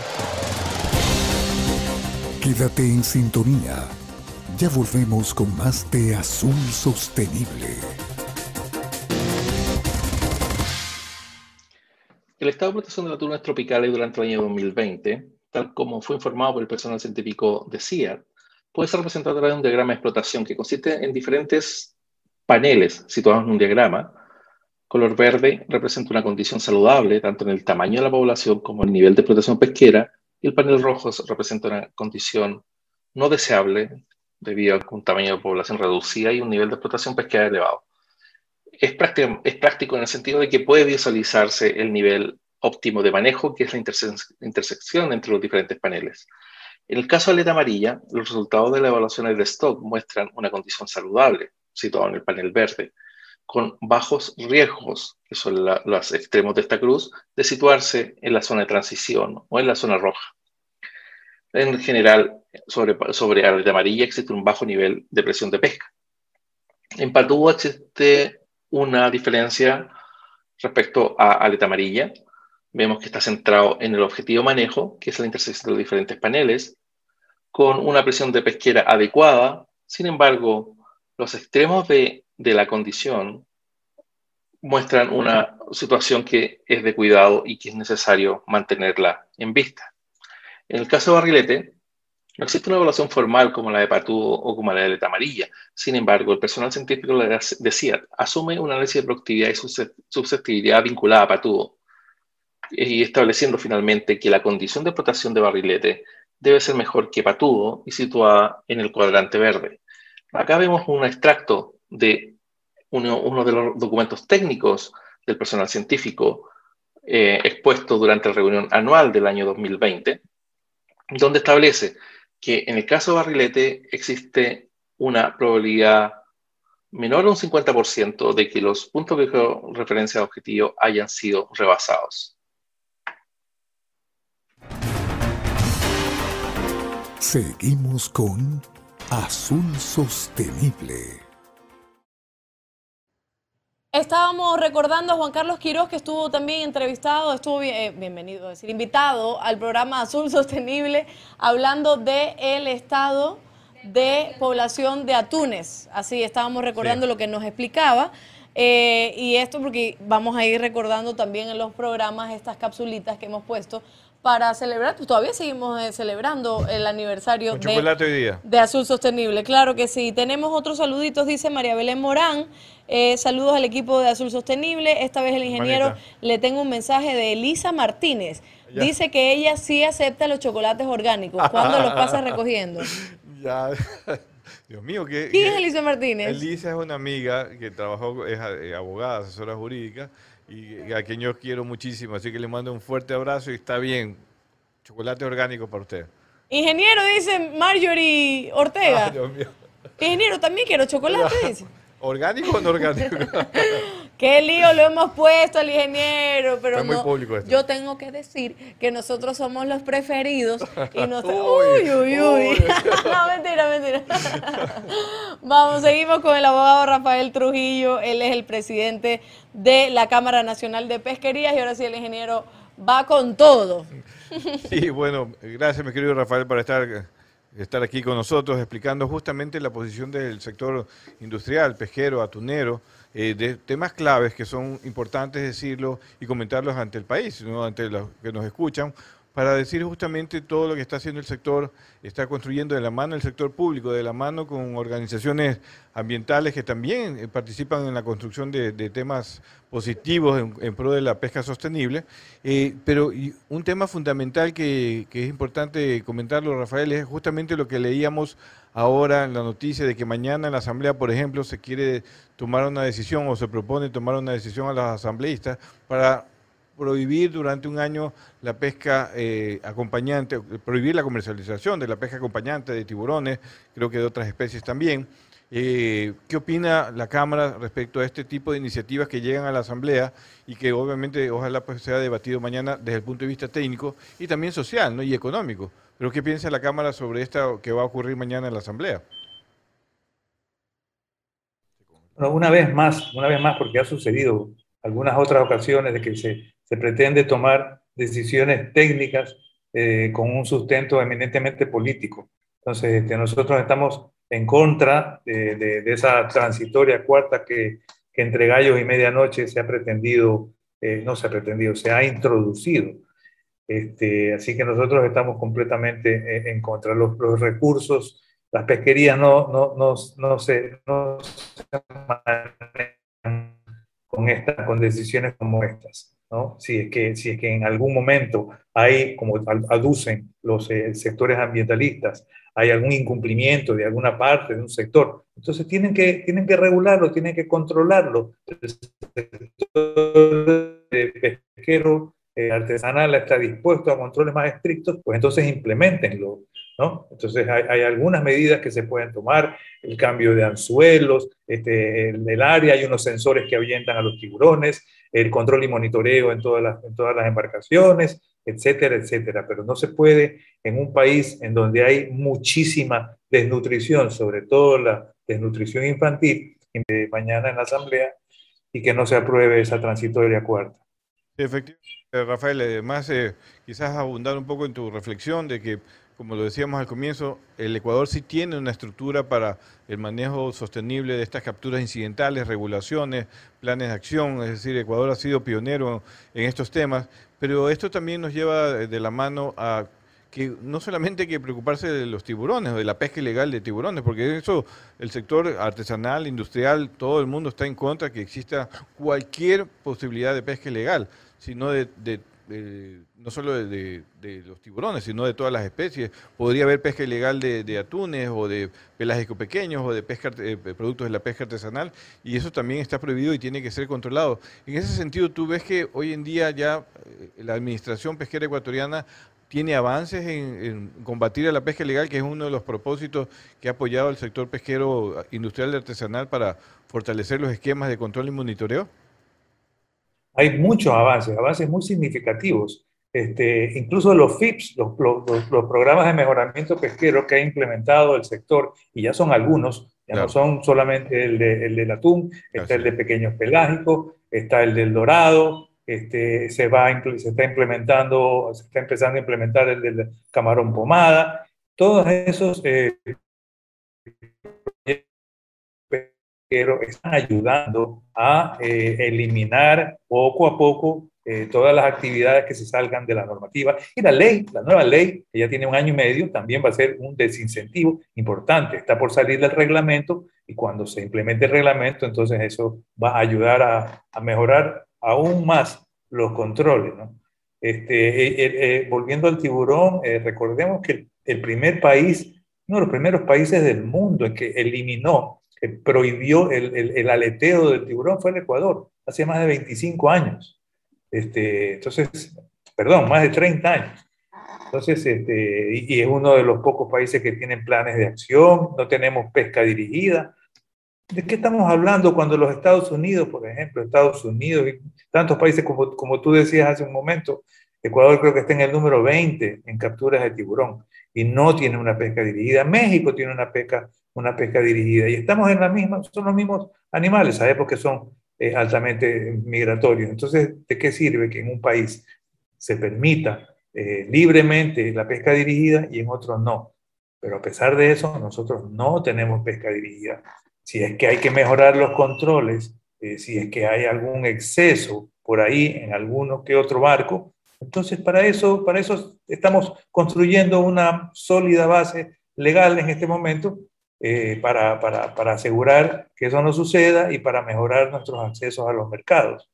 Quédate en sintonía. Ya volvemos con más de Azul Sostenible. El estado de protección de las tunas tropicales durante el año 2020, tal como fue informado por el personal científico de CIAR, puede ser representado a través de un diagrama de explotación que consiste en diferentes paneles situados en un diagrama, Color verde representa una condición saludable tanto en el tamaño de la población como en el nivel de protección pesquera y el panel rojo representa una condición no deseable debido a un tamaño de población reducida y un nivel de explotación pesquera elevado. Es práctico, es práctico en el sentido de que puede visualizarse el nivel óptimo de manejo, que es la intersección entre los diferentes paneles. En el caso de aleta amarilla, los resultados de la evaluación de stock muestran una condición saludable, situada en el panel verde, con bajos riesgos, que son los extremos de esta cruz, de situarse en la zona de transición o en la zona roja. En general, sobre, sobre aleta amarilla existe un bajo nivel de presión de pesca. En Patúa existe una diferencia respecto a aleta amarilla. Vemos que está centrado en el objetivo manejo, que es la intersección de diferentes paneles, con una presión de pesquera adecuada. Sin embargo, los extremos de, de la condición muestran una situación que es de cuidado y que es necesario mantenerla en vista. En el caso de Barrilete, no existe una evaluación formal como la de Patudo o como la de Aleta Amarilla. Sin embargo, el personal científico de CIAT asume un análisis de productividad y susceptibilidad vinculada a Patudo, y estableciendo finalmente que la condición de explotación de barrilete debe ser mejor que Patudo y situada en el cuadrante verde. Acá vemos un extracto de uno, de los documentos técnicos del personal científico eh, expuesto durante la reunión anual del año 2020, donde establece que en el caso de barrilete existe una probabilidad menor a un 50% de que los puntos de referencia de objetivo hayan sido rebasados. Seguimos con Azul Sostenible. Estábamos recordando a Juan Carlos Quiroz, que estuvo también entrevistado, estuvo eh, bienvenido, es decir, invitado al programa Azul Sostenible, hablando del el estado de población de atunes. Así estábamos recordando lo que nos explicaba. Eh, y esto porque vamos a ir recordando también en los programas estas capsulitas que hemos puesto para celebrar, pues todavía seguimos eh, celebrando el aniversario de, de, Azul Sostenible. Claro que sí. Tenemos otros saluditos, dice María Belén Morán. Eh, saludos al equipo de Azul Sostenible. Esta vez el ingeniero le tengo un mensaje de Elisa Martínez. Dice que ella sí acepta los chocolates orgánicos. ¿Cuándo los pasa recogiendo? Ya. Dios mío, ¿qué, ¿quién es Elisa Martínez? Elisa es una amiga que trabajó, es eh, abogada, asesora jurídica y a quien yo quiero muchísimo. Así que le mando un fuerte abrazo y está bien. Chocolate orgánico para usted. Ingeniero, dice Marjorie Ortega. Ingeniero, también quiero chocolate, dice. ¿Orgánico o no orgánico? Qué lío lo hemos puesto al ingeniero, pero muy esto. yo tengo que decir que nosotros somos los preferidos y uy, uy, uy. no, mentira, mentira. Vamos, seguimos con el abogado Rafael Trujillo. Él es el presidente de la Cámara Nacional de Pesquerías y ahora sí el ingeniero va con todo. Sí, bueno, gracias mi querido Rafael por estar estar aquí con nosotros explicando justamente la posición del sector industrial, pesquero, atunero, eh, de temas claves que son importantes decirlo y comentarlos ante el país, ante los que nos escuchan, para decir justamente todo lo que está haciendo el sector, está construyendo de la mano el sector público, de la mano con organizaciones ambientales que también eh, participan en la construcción de, temas positivos en, pro de la pesca sostenible. Eh, pero un tema fundamental que, es importante comentarlo, Rafael, es justamente lo que leíamos ahora en la noticia de que mañana en la Asamblea, por ejemplo, se quiere tomar una decisión o se propone tomar una decisión a los asambleístas para prohibir durante un año la pesca eh, acompañante, prohibir la comercialización de la pesca acompañante de tiburones, creo que de otras especies también. Eh, ¿Qué opina la Cámara respecto a este tipo de iniciativas que llegan a la Asamblea y que obviamente ojalá pues sea debatido mañana desde el punto de vista técnico y también social ¿no? y económico? Pero ¿qué piensa la Cámara sobre esto que va a ocurrir mañana en la Asamblea? Bueno, una vez más, una vez más, porque ha sucedido algunas otras ocasiones de que se se pretende tomar decisiones técnicas eh, con un sustento eminentemente político. Entonces, este, nosotros estamos en contra de, esa transitoria cuarta que, entre gallos y medianoche se ha pretendido, eh, no se ha pretendido, se ha introducido. Este, así que nosotros estamos completamente eh, en contra. Los, los recursos, las pesquerías no, no, no, no se, no se manejan con esta, con decisiones como estas. ¿No? Si, es que, si es que en algún momento hay, como aducen los eh, sectores ambientalistas, hay algún incumplimiento de alguna parte de un sector, entonces tienen que, tienen que regularlo, tienen que controlarlo. El sector pesquero eh, artesanal está dispuesto a controles más estrictos, pues entonces implementenlo. ¿no? Entonces hay, algunas medidas que se pueden tomar, el cambio de anzuelos, este, el, el, área, hay unos sensores que ahuyentan a los tiburones, el control y monitoreo en todas las, en todas las embarcaciones, etcétera, etcétera. Pero no se puede en un país en donde hay muchísima desnutrición, sobre todo la desnutrición infantil, mañana en la Asamblea, y que no se apruebe esa transitoria cuarta. Efectivamente, Rafael, además eh, quizás abundar un poco en tu reflexión de que como lo decíamos al comienzo, el Ecuador sí tiene una estructura para el manejo sostenible de estas capturas incidentales, regulaciones, planes de acción, es decir, Ecuador ha sido pionero en estos temas, pero esto también nos lleva de la mano a que no solamente hay que preocuparse de los tiburones o de la pesca ilegal de tiburones, porque eso el sector artesanal, industrial, todo el mundo está en contra que exista cualquier posibilidad de pesca ilegal, sino de, de no solo de, los tiburones, sino de todas las especies. Podría haber pesca ilegal de, atunes o de pelágicos pequeños o de pesca, eh, productos de la pesca artesanal y eso también está prohibido y tiene que ser controlado. En ese sentido, tú ves que hoy en día ya eh, la administración pesquera ecuatoriana tiene avances en, en, combatir a la pesca ilegal, que es uno de los propósitos que ha apoyado el sector pesquero industrial y artesanal para fortalecer los esquemas de control y monitoreo? Hay muchos avances, avances muy significativos. Este, incluso los FIPS, los, los, programas de mejoramiento pesquero que ha implementado el sector, y ya son algunos, ya no son solamente el, de, el del atún, está el de pequeños pelágicos, está el del dorado, este, se, va, se está implementando, se está empezando a implementar el del camarón pomada, todos esos eh, pero están ayudando a eh, eliminar poco a poco eh, todas las actividades que se salgan de la normativa. Y la ley, la nueva ley, que ya tiene un año y medio, también va a ser un desincentivo importante. Está por salir del reglamento y cuando se implemente el reglamento, entonces eso va a ayudar a, a mejorar aún más los controles. ¿no? Este, eh, volviendo al tiburón, recordemos que el primer país, uno de los primeros países del mundo en que eliminó que prohibió el, aleteo del tiburón fue el Ecuador, hace más de 25 años. Este, entonces, perdón, más de 30 años. Entonces, este, y, es uno de los pocos países que tienen planes de acción, no tenemos pesca dirigida. ¿De qué estamos hablando cuando los Estados Unidos, por ejemplo, Estados Unidos y tantos países como, como tú decías hace un momento, Ecuador creo que está en el número 20 en capturas de tiburón y no tiene una pesca dirigida. México tiene una pesca una pesca dirigida. Y estamos en la misma, son los mismos animales, sabemos que son eh, altamente migratorios. Entonces, ¿de qué sirve que en un país se permita eh, libremente la pesca dirigida y en otros no? Pero a pesar de eso, nosotros no tenemos pesca dirigida. Si es que hay que mejorar los controles, eh, si es que hay algún exceso por ahí en alguno que otro barco, entonces para eso, para eso estamos construyendo una sólida base legal en este momento eh, para, para, para, asegurar que eso no suceda y para mejorar nuestros accesos a los mercados.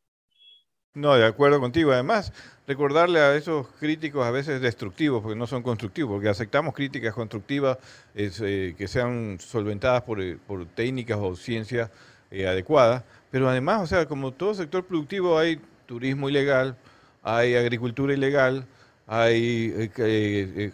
No, de acuerdo contigo. Además, recordarle a esos críticos a veces destructivos, porque no son constructivos, porque aceptamos críticas constructivas eh, que sean solventadas por, eh, por técnicas o ciencias adecuadas, pero además, o sea, como todo sector productivo hay turismo ilegal, hay agricultura ilegal, hay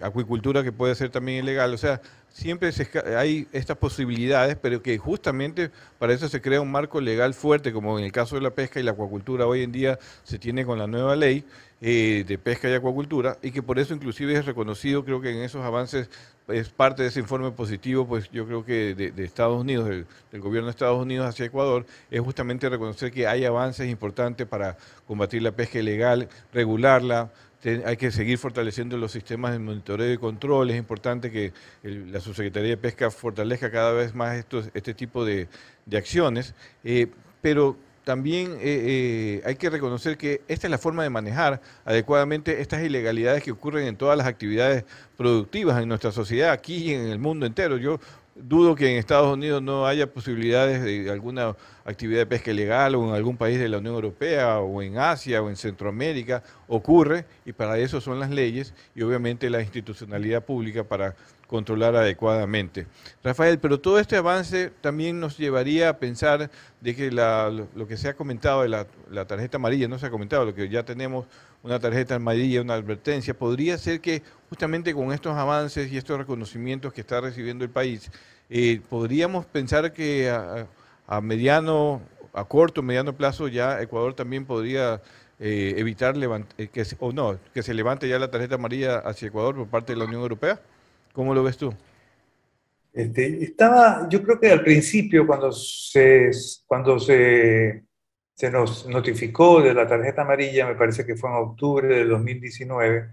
acuicultura que puede ser también ilegal, o sea, siempre hay estas posibilidades, pero que justamente para eso se crea un marco legal fuerte, como en el caso de la pesca y la acuacultura hoy en día se tiene con la nueva ley eh, de pesca y acuacultura, y que por eso inclusive es reconocido, creo que en esos avances es parte de ese informe positivo, pues yo creo que de, Estados Unidos, del, del, gobierno de Estados Unidos hacia Ecuador, es justamente reconocer que hay avances importantes para combatir la pesca ilegal, regularla, hay que seguir fortaleciendo los sistemas de monitoreo y control. Es importante que la Subsecretaría de Pesca fortalezca cada vez más estos, este tipo de, acciones. Eh, pero también eh, eh, hay que reconocer que esta es la forma de manejar adecuadamente estas ilegalidades que ocurren en todas las actividades productivas en nuestra sociedad, aquí y en el mundo entero. Yo dudo que en Estados Unidos no haya posibilidades de alguna actividad de pesca ilegal o en algún país de la Unión Europea o en Asia o en Centroamérica. Ocurre y para eso son las leyes y obviamente la institucionalidad pública para controlar adecuadamente. Rafael, pero todo este avance también nos llevaría a pensar de que lo, que se ha comentado de la, la tarjeta amarilla, no se ha comentado, lo que ya tenemos una tarjeta amarilla, una advertencia, podría ser que justamente con estos avances y estos reconocimientos que está recibiendo el país, eh, podríamos pensar que a, mediano, a corto, mediano plazo ya Ecuador también podría eh, evitar eh, que, o no, que se levante ya la tarjeta amarilla hacia Ecuador por parte de la Unión Europea. ¿Cómo lo ves tú? Este, estaba, yo creo que al principio, cuando se, cuando se se nos notificó de la tarjeta amarilla, me parece que fue en octubre del 2019.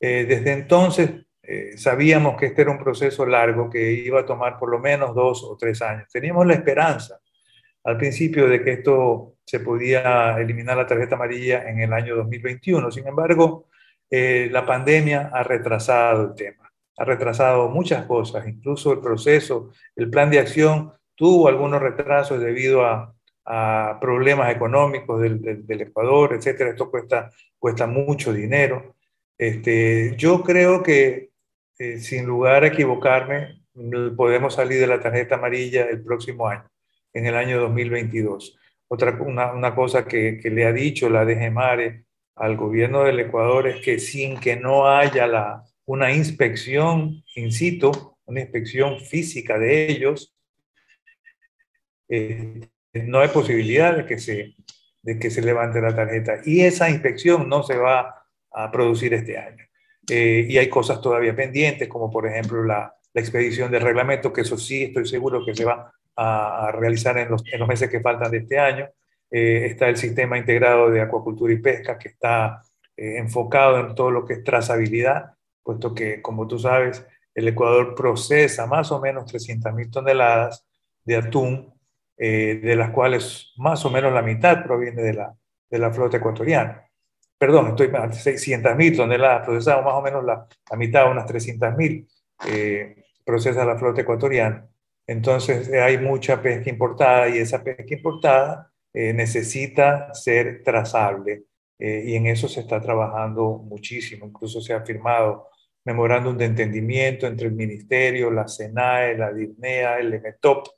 Eh, desde entonces eh, sabíamos que este era un proceso largo que iba a tomar por lo menos dos o tres años. Teníamos la esperanza al principio de que esto se podía eliminar la tarjeta amarilla en el año 2021. Sin embargo, eh, la pandemia ha retrasado el tema, ha retrasado muchas cosas, incluso el proceso, el plan de acción tuvo algunos retrasos debido a a problemas económicos del, del, Ecuador, etcétera. Esto cuesta, cuesta mucho dinero. Este, yo creo que, eh, sin lugar a equivocarme, podemos salir de la tarjeta amarilla el próximo año, en el año 2022. Otra una, una cosa que, que, le ha dicho la DGMARE al gobierno del Ecuador es que sin que no haya la, una inspección in situ, una inspección física de ellos, eh, no hay posibilidad de que se, de que se levante la tarjeta. Y esa inspección no se va a producir este año. Eh, y hay cosas todavía pendientes, como por ejemplo la, expedición del reglamento, que eso sí estoy seguro que se va a, realizar en los, en los, meses que faltan de este año. Eh, está el sistema integrado de acuacultura y pesca, que está enfocado en todo lo que es trazabilidad, puesto que, como tú sabes, el Ecuador procesa más o menos 300.000 toneladas de atún eh, de las cuales más o menos la mitad proviene de la, de la flota ecuatoriana. Perdón, estoy 600.000 toneladas procesadas, más o menos la, la mitad, unas 300.000 eh, procesa la flota ecuatoriana. Entonces eh, hay mucha pesca importada y esa pesca importada eh, necesita ser trazable y en eso se está trabajando muchísimo. Incluso se ha firmado memorándum de entendimiento entre el Ministerio, la SENAE, la DIRNEA, el EMETOP,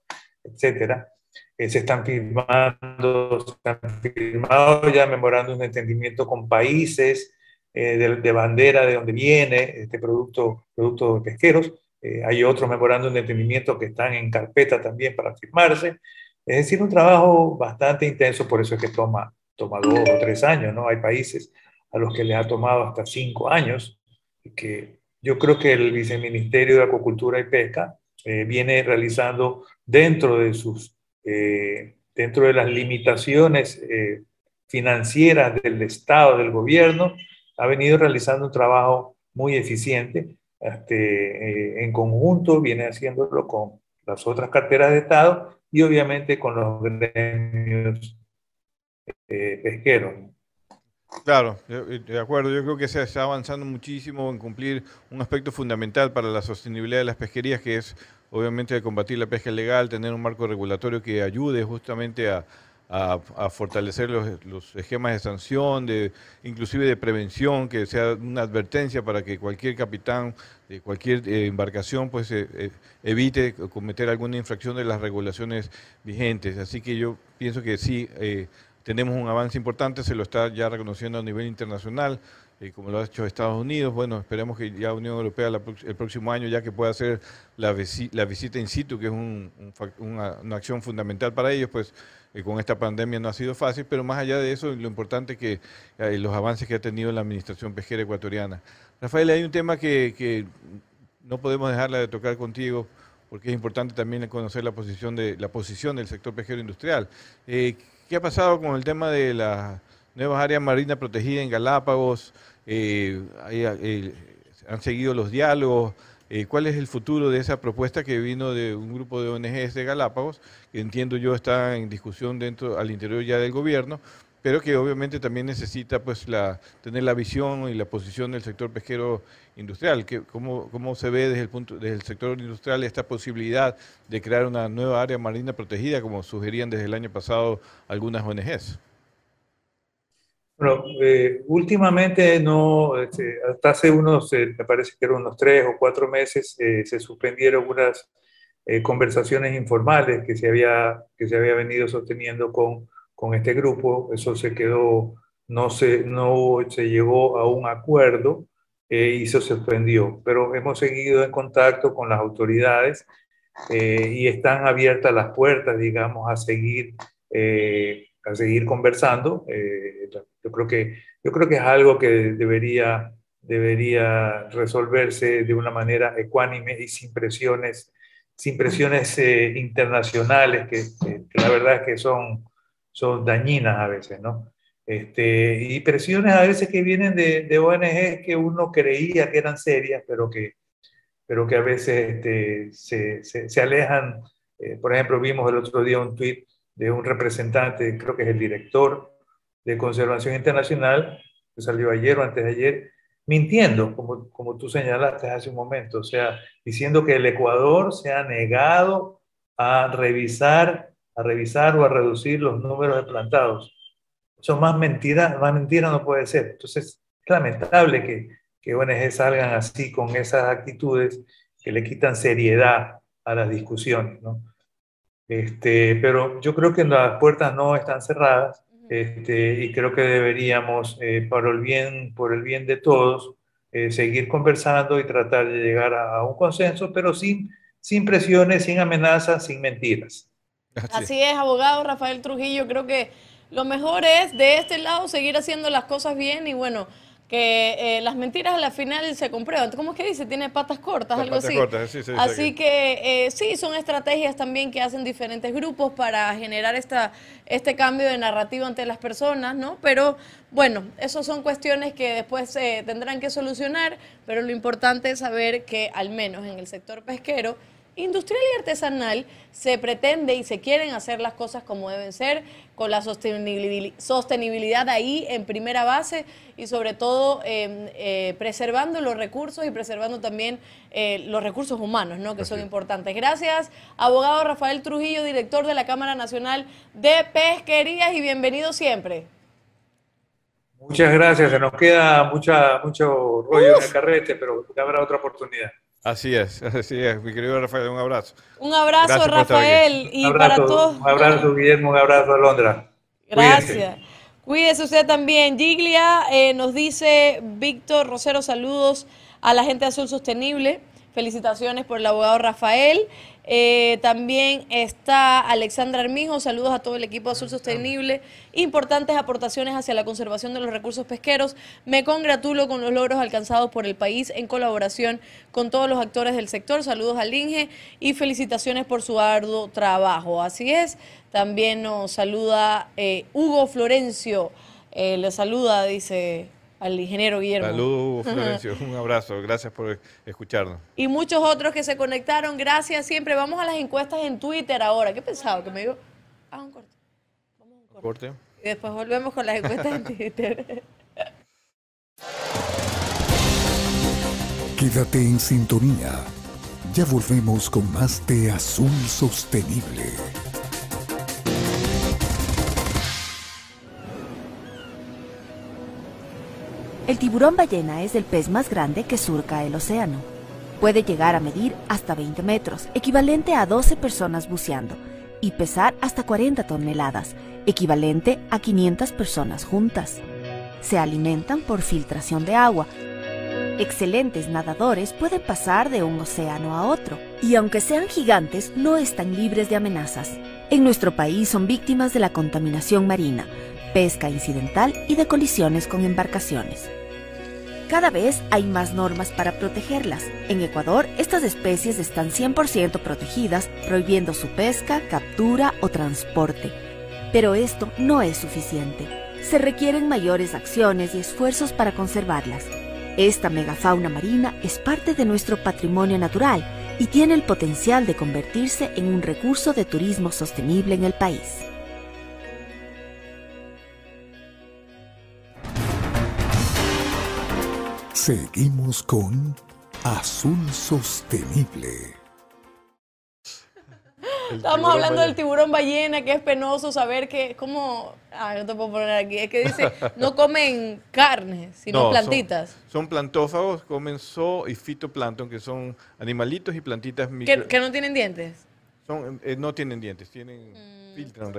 etcétera, eh, se están firmando, se han firmado ya memorándum de entendimiento con países eh, de, bandera de donde viene este producto, producto de pesqueros. Eh, hay otros memorándum de entendimiento que están en carpeta también para firmarse. Es decir, un trabajo bastante intenso, por eso es que toma, toma dos o tres años, ¿no? Hay países a los que les ha tomado hasta cinco años, que yo creo que el Viceministerio de Acuacultura y Pesca viene realizando dentro de sus eh, dentro de las limitaciones eh, financieras del Estado, del gobierno, ha venido realizando un trabajo muy eficiente. Este, eh, en conjunto viene haciéndolo con las otras carteras de Estado y obviamente con los gremios pesqueros. Claro, de acuerdo. Yo creo que se está avanzando muchísimo en cumplir un aspecto fundamental para la sostenibilidad de las pesquerías, que es obviamente combatir la pesca ilegal, tener un marco regulatorio que ayude justamente a, fortalecer los, esquemas de sanción, de, inclusive de prevención, que sea una advertencia para que cualquier capitán de cualquier eh, embarcación pues eh, eh, evite cometer alguna infracción de las regulaciones vigentes. Así que yo pienso que sí tenemos un avance importante, se lo está ya reconociendo a nivel internacional, eh, como lo ha hecho Estados Unidos. Bueno, esperemos que ya Unión Europea el próximo año ya que pueda hacer la, visita in situ, que es una, acción fundamental para ellos, pues eh, con esta pandemia no ha sido fácil, pero más allá de eso, lo importante que eh, los avances que ha tenido la Administración Pesquera Ecuatoriana. Rafael, hay un tema que, que no podemos dejarla de tocar contigo, porque es importante también conocer la posición, de, la posición del sector pesquero industrial. ¿Qué ha pasado con el tema de las nuevas áreas marinas protegidas en Galápagos? Eh, eh, ¿Han seguido los diálogos? Eh, ¿Cuál es el futuro de esa propuesta que vino de un grupo de ONGs de Galápagos, entiendo yo está en discusión dentro al interior ya del gobierno, pero que obviamente también necesita pues la, tener la visión y la posición del sector pesquero industrial. Que, ¿cómo, ¿Cómo se ve desde el, punto, desde el sector industrial esta posibilidad de crear una nueva área marina protegida, como sugerían desde el año pasado algunas ONGs? Bueno, eh, últimamente no, este, hasta hace unos, eh, me parece que eran unos tres o cuatro meses, eh, se suspendieron unas conversaciones informales que se había, que se había venido sosteniendo con con este grupo, eso se quedó, no se, no se llegó a un acuerdo eh, y se suspendió, pero hemos seguido en contacto con las autoridades eh, y están abiertas las puertas, digamos, a seguir, eh, a seguir conversando. yo, creo que, yo creo que es algo que debería, debería resolverse de una manera ecuánime y sin presiones, sin presiones internacionales, que, que la verdad es que son son dañinas a veces, ¿no? Este, y presiones a veces que vienen de, de ONG que uno creía que eran serias, pero que, pero que a veces este, se, se, alejan. Eh, por ejemplo, vimos el otro día un tuit de un representante, creo que es el director de Conservación Internacional, que salió ayer o antes de ayer, mintiendo, como, como tú señalaste hace un momento, o sea, diciendo que el Ecuador se ha negado a revisar a revisar o a reducir los números de plantados. Eso más mentira, más mentira no puede ser. Entonces, es lamentable que, que ONG salgan así con esas actitudes que le quitan seriedad a las discusiones. ¿no? Este, pero yo creo que las puertas no están cerradas este, y creo que deberíamos, eh, por, el bien, por el bien de todos, eh, seguir conversando y tratar de llegar a, a un consenso, pero sin, sin presiones, sin amenazas, sin mentiras. Así es, abogado Rafael Trujillo. Creo que lo mejor es de este lado seguir haciendo las cosas bien y bueno, que eh, las mentiras a la final se comprueban. ¿Cómo es que dice? Tiene patas cortas, algo así. así que eh, sí, son estrategias también que hacen diferentes grupos para generar esta, este cambio de narrativa ante las personas, ¿no? Pero bueno, eso son cuestiones que después se tendrán que solucionar, pero lo importante es saber que al menos en el sector pesquero, industrial y artesanal se pretende y se quieren hacer las cosas como deben ser, con la sostenibilidad ahí en primera base y sobre todo em, eh, preservando los recursos y preservando también eh, los recursos humanos, ¿no? que son importantes. Gracias, abogado Rafael Trujillo, director de la Cámara Nacional de Pesquerías y bienvenido siempre. Muchas gracias, se nos queda mucha, mucho rollo en el carrete, pero habrá otra oportunidad. Así es, así es, mi querido Rafael, un abrazo. Un abrazo, Rafael, y para todos. Un abrazo, Guillermo, un abrazo, Alondra. Gracias. Cuídese. usted también. Giglia eh, nos dice, Víctor Rosero, saludos a la gente de Azul Sostenible. Felicitaciones por el abogado Rafael. Eh, también está Alexandra Armijo, saludos a todo el equipo Azul Sostenible. Importantes aportaciones hacia la conservación de los recursos pesqueros. Me congratulo con los logros alcanzados por el país en colaboración con todos los actores del sector. Saludos al INGE y felicitaciones por su arduo trabajo. Así es, también nos saluda eh, Hugo Florencio. Eh, le saluda, dice al ingeniero Guillermo. Saludos, Florencio. Un abrazo. Gracias por escucharnos. Y muchos otros que se conectaron. Gracias siempre. Vamos a las encuestas en Twitter ahora. ¿Qué pensaba? Que me digo. Ah, un corte. Vamos a un corte. corte. Y después volvemos con las encuestas en Twitter. Quédate en sintonía. Ya volvemos con más de Azul Sostenible. El tiburón ballena es el pez más grande que surca el océano. Puede llegar a medir hasta 20 metros, equivalente a 12 personas buceando, y pesar hasta 40 toneladas, equivalente a 500 personas juntas. Se alimentan por filtración de agua. Excelentes nadadores pueden pasar de un océano a otro, y aunque sean gigantes, no están libres de amenazas. En nuestro país son víctimas de la contaminación marina, pesca incidental y de colisiones con embarcaciones. Cada vez hay más normas para protegerlas. En Ecuador, estas especies están 100% protegidas, prohibiendo su pesca, captura o transporte. Pero esto no es suficiente. Se requieren mayores acciones y esfuerzos para conservarlas. Esta megafauna marina es parte de nuestro patrimonio natural y tiene el potencial de convertirse en un recurso de turismo sostenible en el país. Seguimos con Azul Sostenible. Estamos hablando del tiburón ballena, que es penoso saber que, como, ah, no te puedo poner aquí, es que dice, no comen carne, sino plantitas. Son, plantófagos, comen zoo y fitoplancton, que son animalitos y plantitas ¿Que, no tienen dientes? Son, eh, no tienen dientes, tienen... Mm.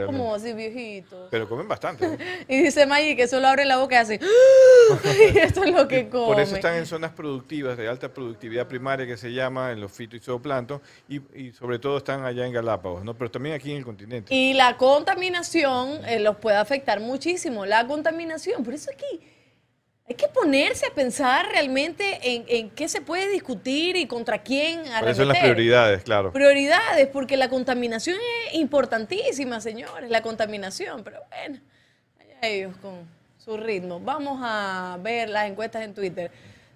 Como así viejitos. Pero comen bastante. y dice Maggie que solo abre la boca y hace. y esto es lo que come. Por eso están en zonas productivas de alta productividad primaria que se llama en los fito y zooplancton y, y sobre todo están allá en Galápagos, ¿no? Pero también aquí en el continente. Y la contaminación eh, los puede afectar muchísimo. La contaminación, por eso aquí hay que ponerse a pensar realmente en, qué se puede discutir y contra quién ¿Cuáles son las prioridades, claro? Prioridades, porque la contaminación es importantísima, señores, la contaminación. Pero bueno, allá ellos con su ritmo. Vamos a ver las encuestas en Twitter.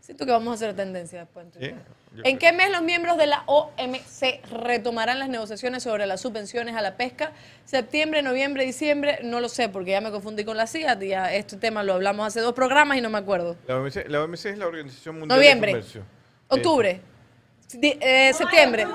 Siento que vamos a hacer tendencia después en Twitter. ¿En qué mes los miembros de la OMC retomarán las negociaciones sobre las subvenciones a la pesca? ¿Septiembre, noviembre, diciembre? No lo sé, porque ya me confundí con la CIA. Ya este tema lo hablamos hace dos programas y no me acuerdo. La OMC, es la Organización Mundial de Comercio. Octubre. Eh, septiembre.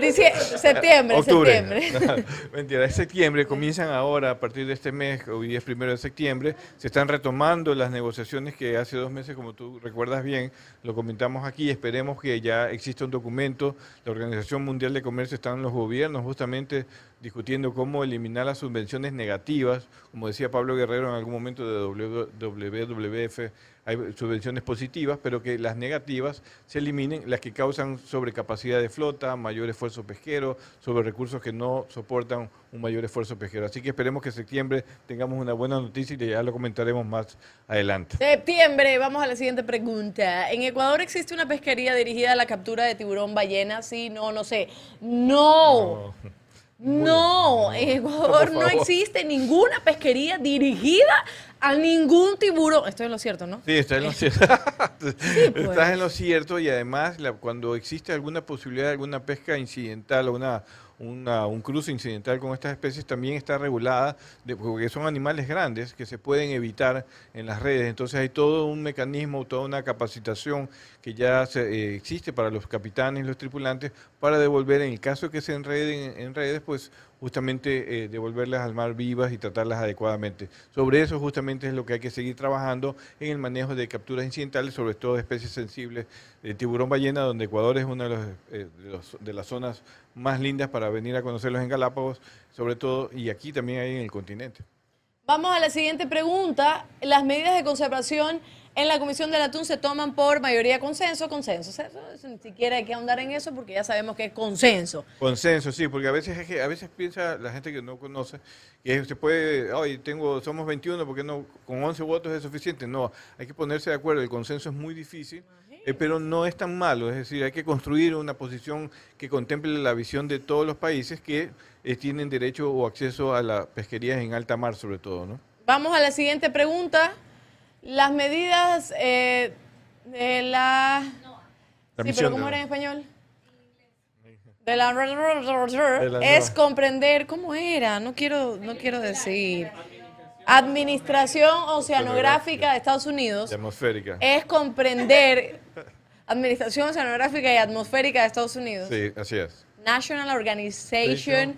Dice septiembre, septiembre. mentira, es septiembre, comienzan ahora, a partir de este mes, hoy es primero de septiembre, se están retomando las negociaciones que hace dos meses, como tú recuerdas bien, lo comentamos aquí, esperemos que ya exista un documento, la Organización Mundial de Comercio están los gobiernos justamente discutiendo cómo eliminar las subvenciones negativas, como decía Pablo Guerrero en algún momento de WWF, hay subvenciones positivas, pero que las negativas se eliminen, las que causan sobrecapacidad de flota, mayor esfuerzo pesquero, sobre recursos que no soportan un mayor esfuerzo pesquero. Así que esperemos que en septiembre tengamos una buena noticia y ya lo comentaremos más adelante. Septiembre, vamos a la siguiente pregunta. ¿En Ecuador existe una pesquería dirigida a la captura de tiburón ballena? Sí, no, no sé. no. No, en Ecuador no existe ninguna pesquería dirigida a ningún tiburón. Estoy en lo cierto, ¿no? Sí, estás en lo cierto. Pues. Estás en lo cierto y además cuando existe alguna posibilidad de alguna pesca incidental o una un cruce incidental con estas especies también está regulada, porque son animales grandes que se pueden evitar en las redes. Entonces hay todo un mecanismo, toda una capacitación que ya eh, existe para los capitanes los tripulantes para devolver, en el caso que se enreden en redes, pues justamente eh, devolverlas al mar vivas y tratarlas adecuadamente. Sobre eso justamente es lo que hay que seguir trabajando en el manejo de capturas incidentales, sobre todo de especies sensibles de tiburón ballena, donde Ecuador es una de, eh, de, las zonas más lindas para venir a conocerlos en Galápagos, sobre todo, y aquí también hay en el continente. Vamos a la siguiente pregunta. Las medidas de conservación en la Comisión del Atún se toman por mayoría consenso, consenso. ni siquiera hay que ahondar en eso porque ya sabemos que es consenso. Consenso, sí, porque a veces a veces piensa la gente que no conoce que se puede, hoy tengo somos 21, porque no con 11 votos es suficiente? No, hay que ponerse de acuerdo, el consenso es muy difícil. Eh, pero no es tan malo, es decir, hay que construir una posición que contemple la visión de todos los países que eh, tienen derecho o acceso a las pesquerías en alta mar, sobre todo, ¿no? Vamos a la siguiente pregunta. Las medidas eh, de la... sí, pero ¿cómo era en español? De la, es comprender cómo era, no quiero, no quiero decir. Administración Oceanográfica de Estados Unidos. Atmosférica. Es comprender Administración Oceanográfica y Atmosférica de Estados Unidos. Sí, así es. National Organization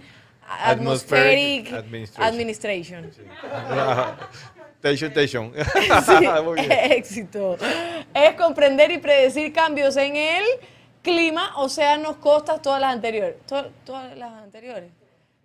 Atmospheric Administration. Station, Éxito. Es comprender y predecir cambios en el clima, océanos, costas, todas las anteriores. todas las anteriores.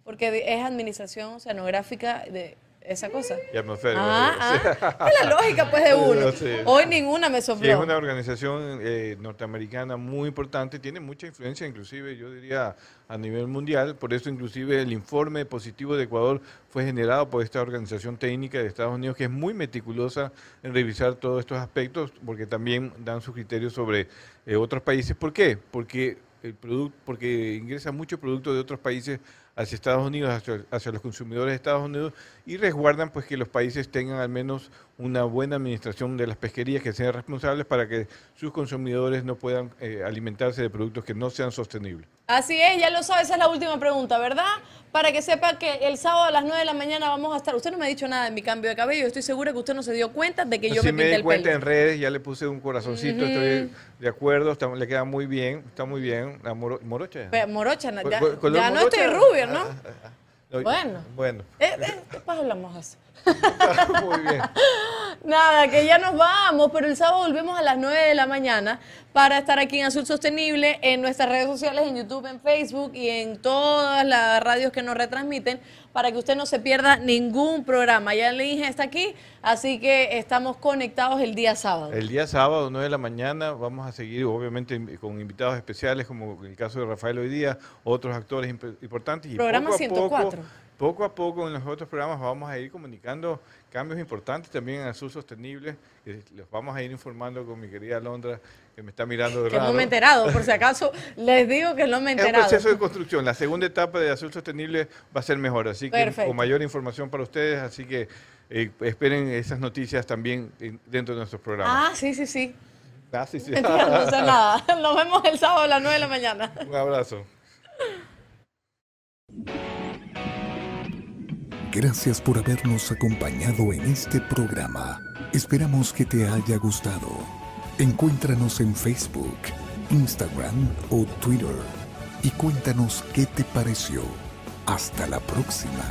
Porque es administración oceanográfica de esa cosa. Y atmosférica. Ah, ah, es la lógica pues de uno. Hoy ninguna me sopló. es una organización eh, norteamericana muy importante, tiene mucha influencia inclusive, yo diría, a nivel mundial, por eso inclusive el informe positivo de Ecuador fue generado por esta organización técnica de Estados Unidos que es muy meticulosa en revisar todos estos aspectos, porque también dan sus criterios sobre eh, otros países. ¿Por qué? Porque el producto, porque ingresa mucho producto de otros países hacia Estados Unidos, hacia, los consumidores de Estados Unidos y resguardan pues que los países tengan al menos una buena administración de las pesquerías que sean responsables para que sus consumidores no puedan eh, alimentarse de productos que no sean sostenibles. Así es, ya lo sabe, esa es la última pregunta, ¿verdad? Para que sepa que el sábado a las 9 de la mañana vamos a estar. Usted no me ha dicho nada de mi cambio de cabello, estoy segura que usted no se dio cuenta de que yo me pinté me di cuenta en redes, ya le puse un corazoncito, estoy de acuerdo, le queda muy bien, está muy bien. La morocha. morocha, ya, no estoy rubio, ¿no? Ah, ah, ah, bueno. Bueno. Eh, eh, después hablamos así. Muy bien. Nada, que ya nos vamos, pero el sábado volvemos a las 9 de la mañana para estar aquí en Azul Sostenible, en nuestras redes sociales, en YouTube, en Facebook y en todas las radios que nos retransmiten, para que usted no se pierda ningún programa. Ya le dije, está aquí, así que estamos conectados el día sábado. El día sábado, 9 de la mañana, vamos a seguir, obviamente, con invitados especiales, como el caso de Rafael hoy día, otros actores importantes. Y Programa 104 poco a poco en los otros programas vamos a ir comunicando cambios importantes también en Azul Sostenible. los vamos a ir informando con mi querida Alondra, que me está mirando de Que no me he enterado, por si acaso les digo que no me he enterado. Un proceso de construcción. La segunda etapa de Azul Sostenible va a ser mejor, así que con mayor información para ustedes. Así que eh, esperen esas noticias también dentro de nuestros programas. Ah, sí, sí, sí. Ah, sí, sí. no sé nada. Nos vemos el sábado a las 9 de la mañana. Un abrazo. Gracias por habernos acompañado en este programa. Esperamos que te haya gustado. Encuéntranos en Facebook, Instagram o Twitter y cuéntanos qué te pareció. Hasta la próxima.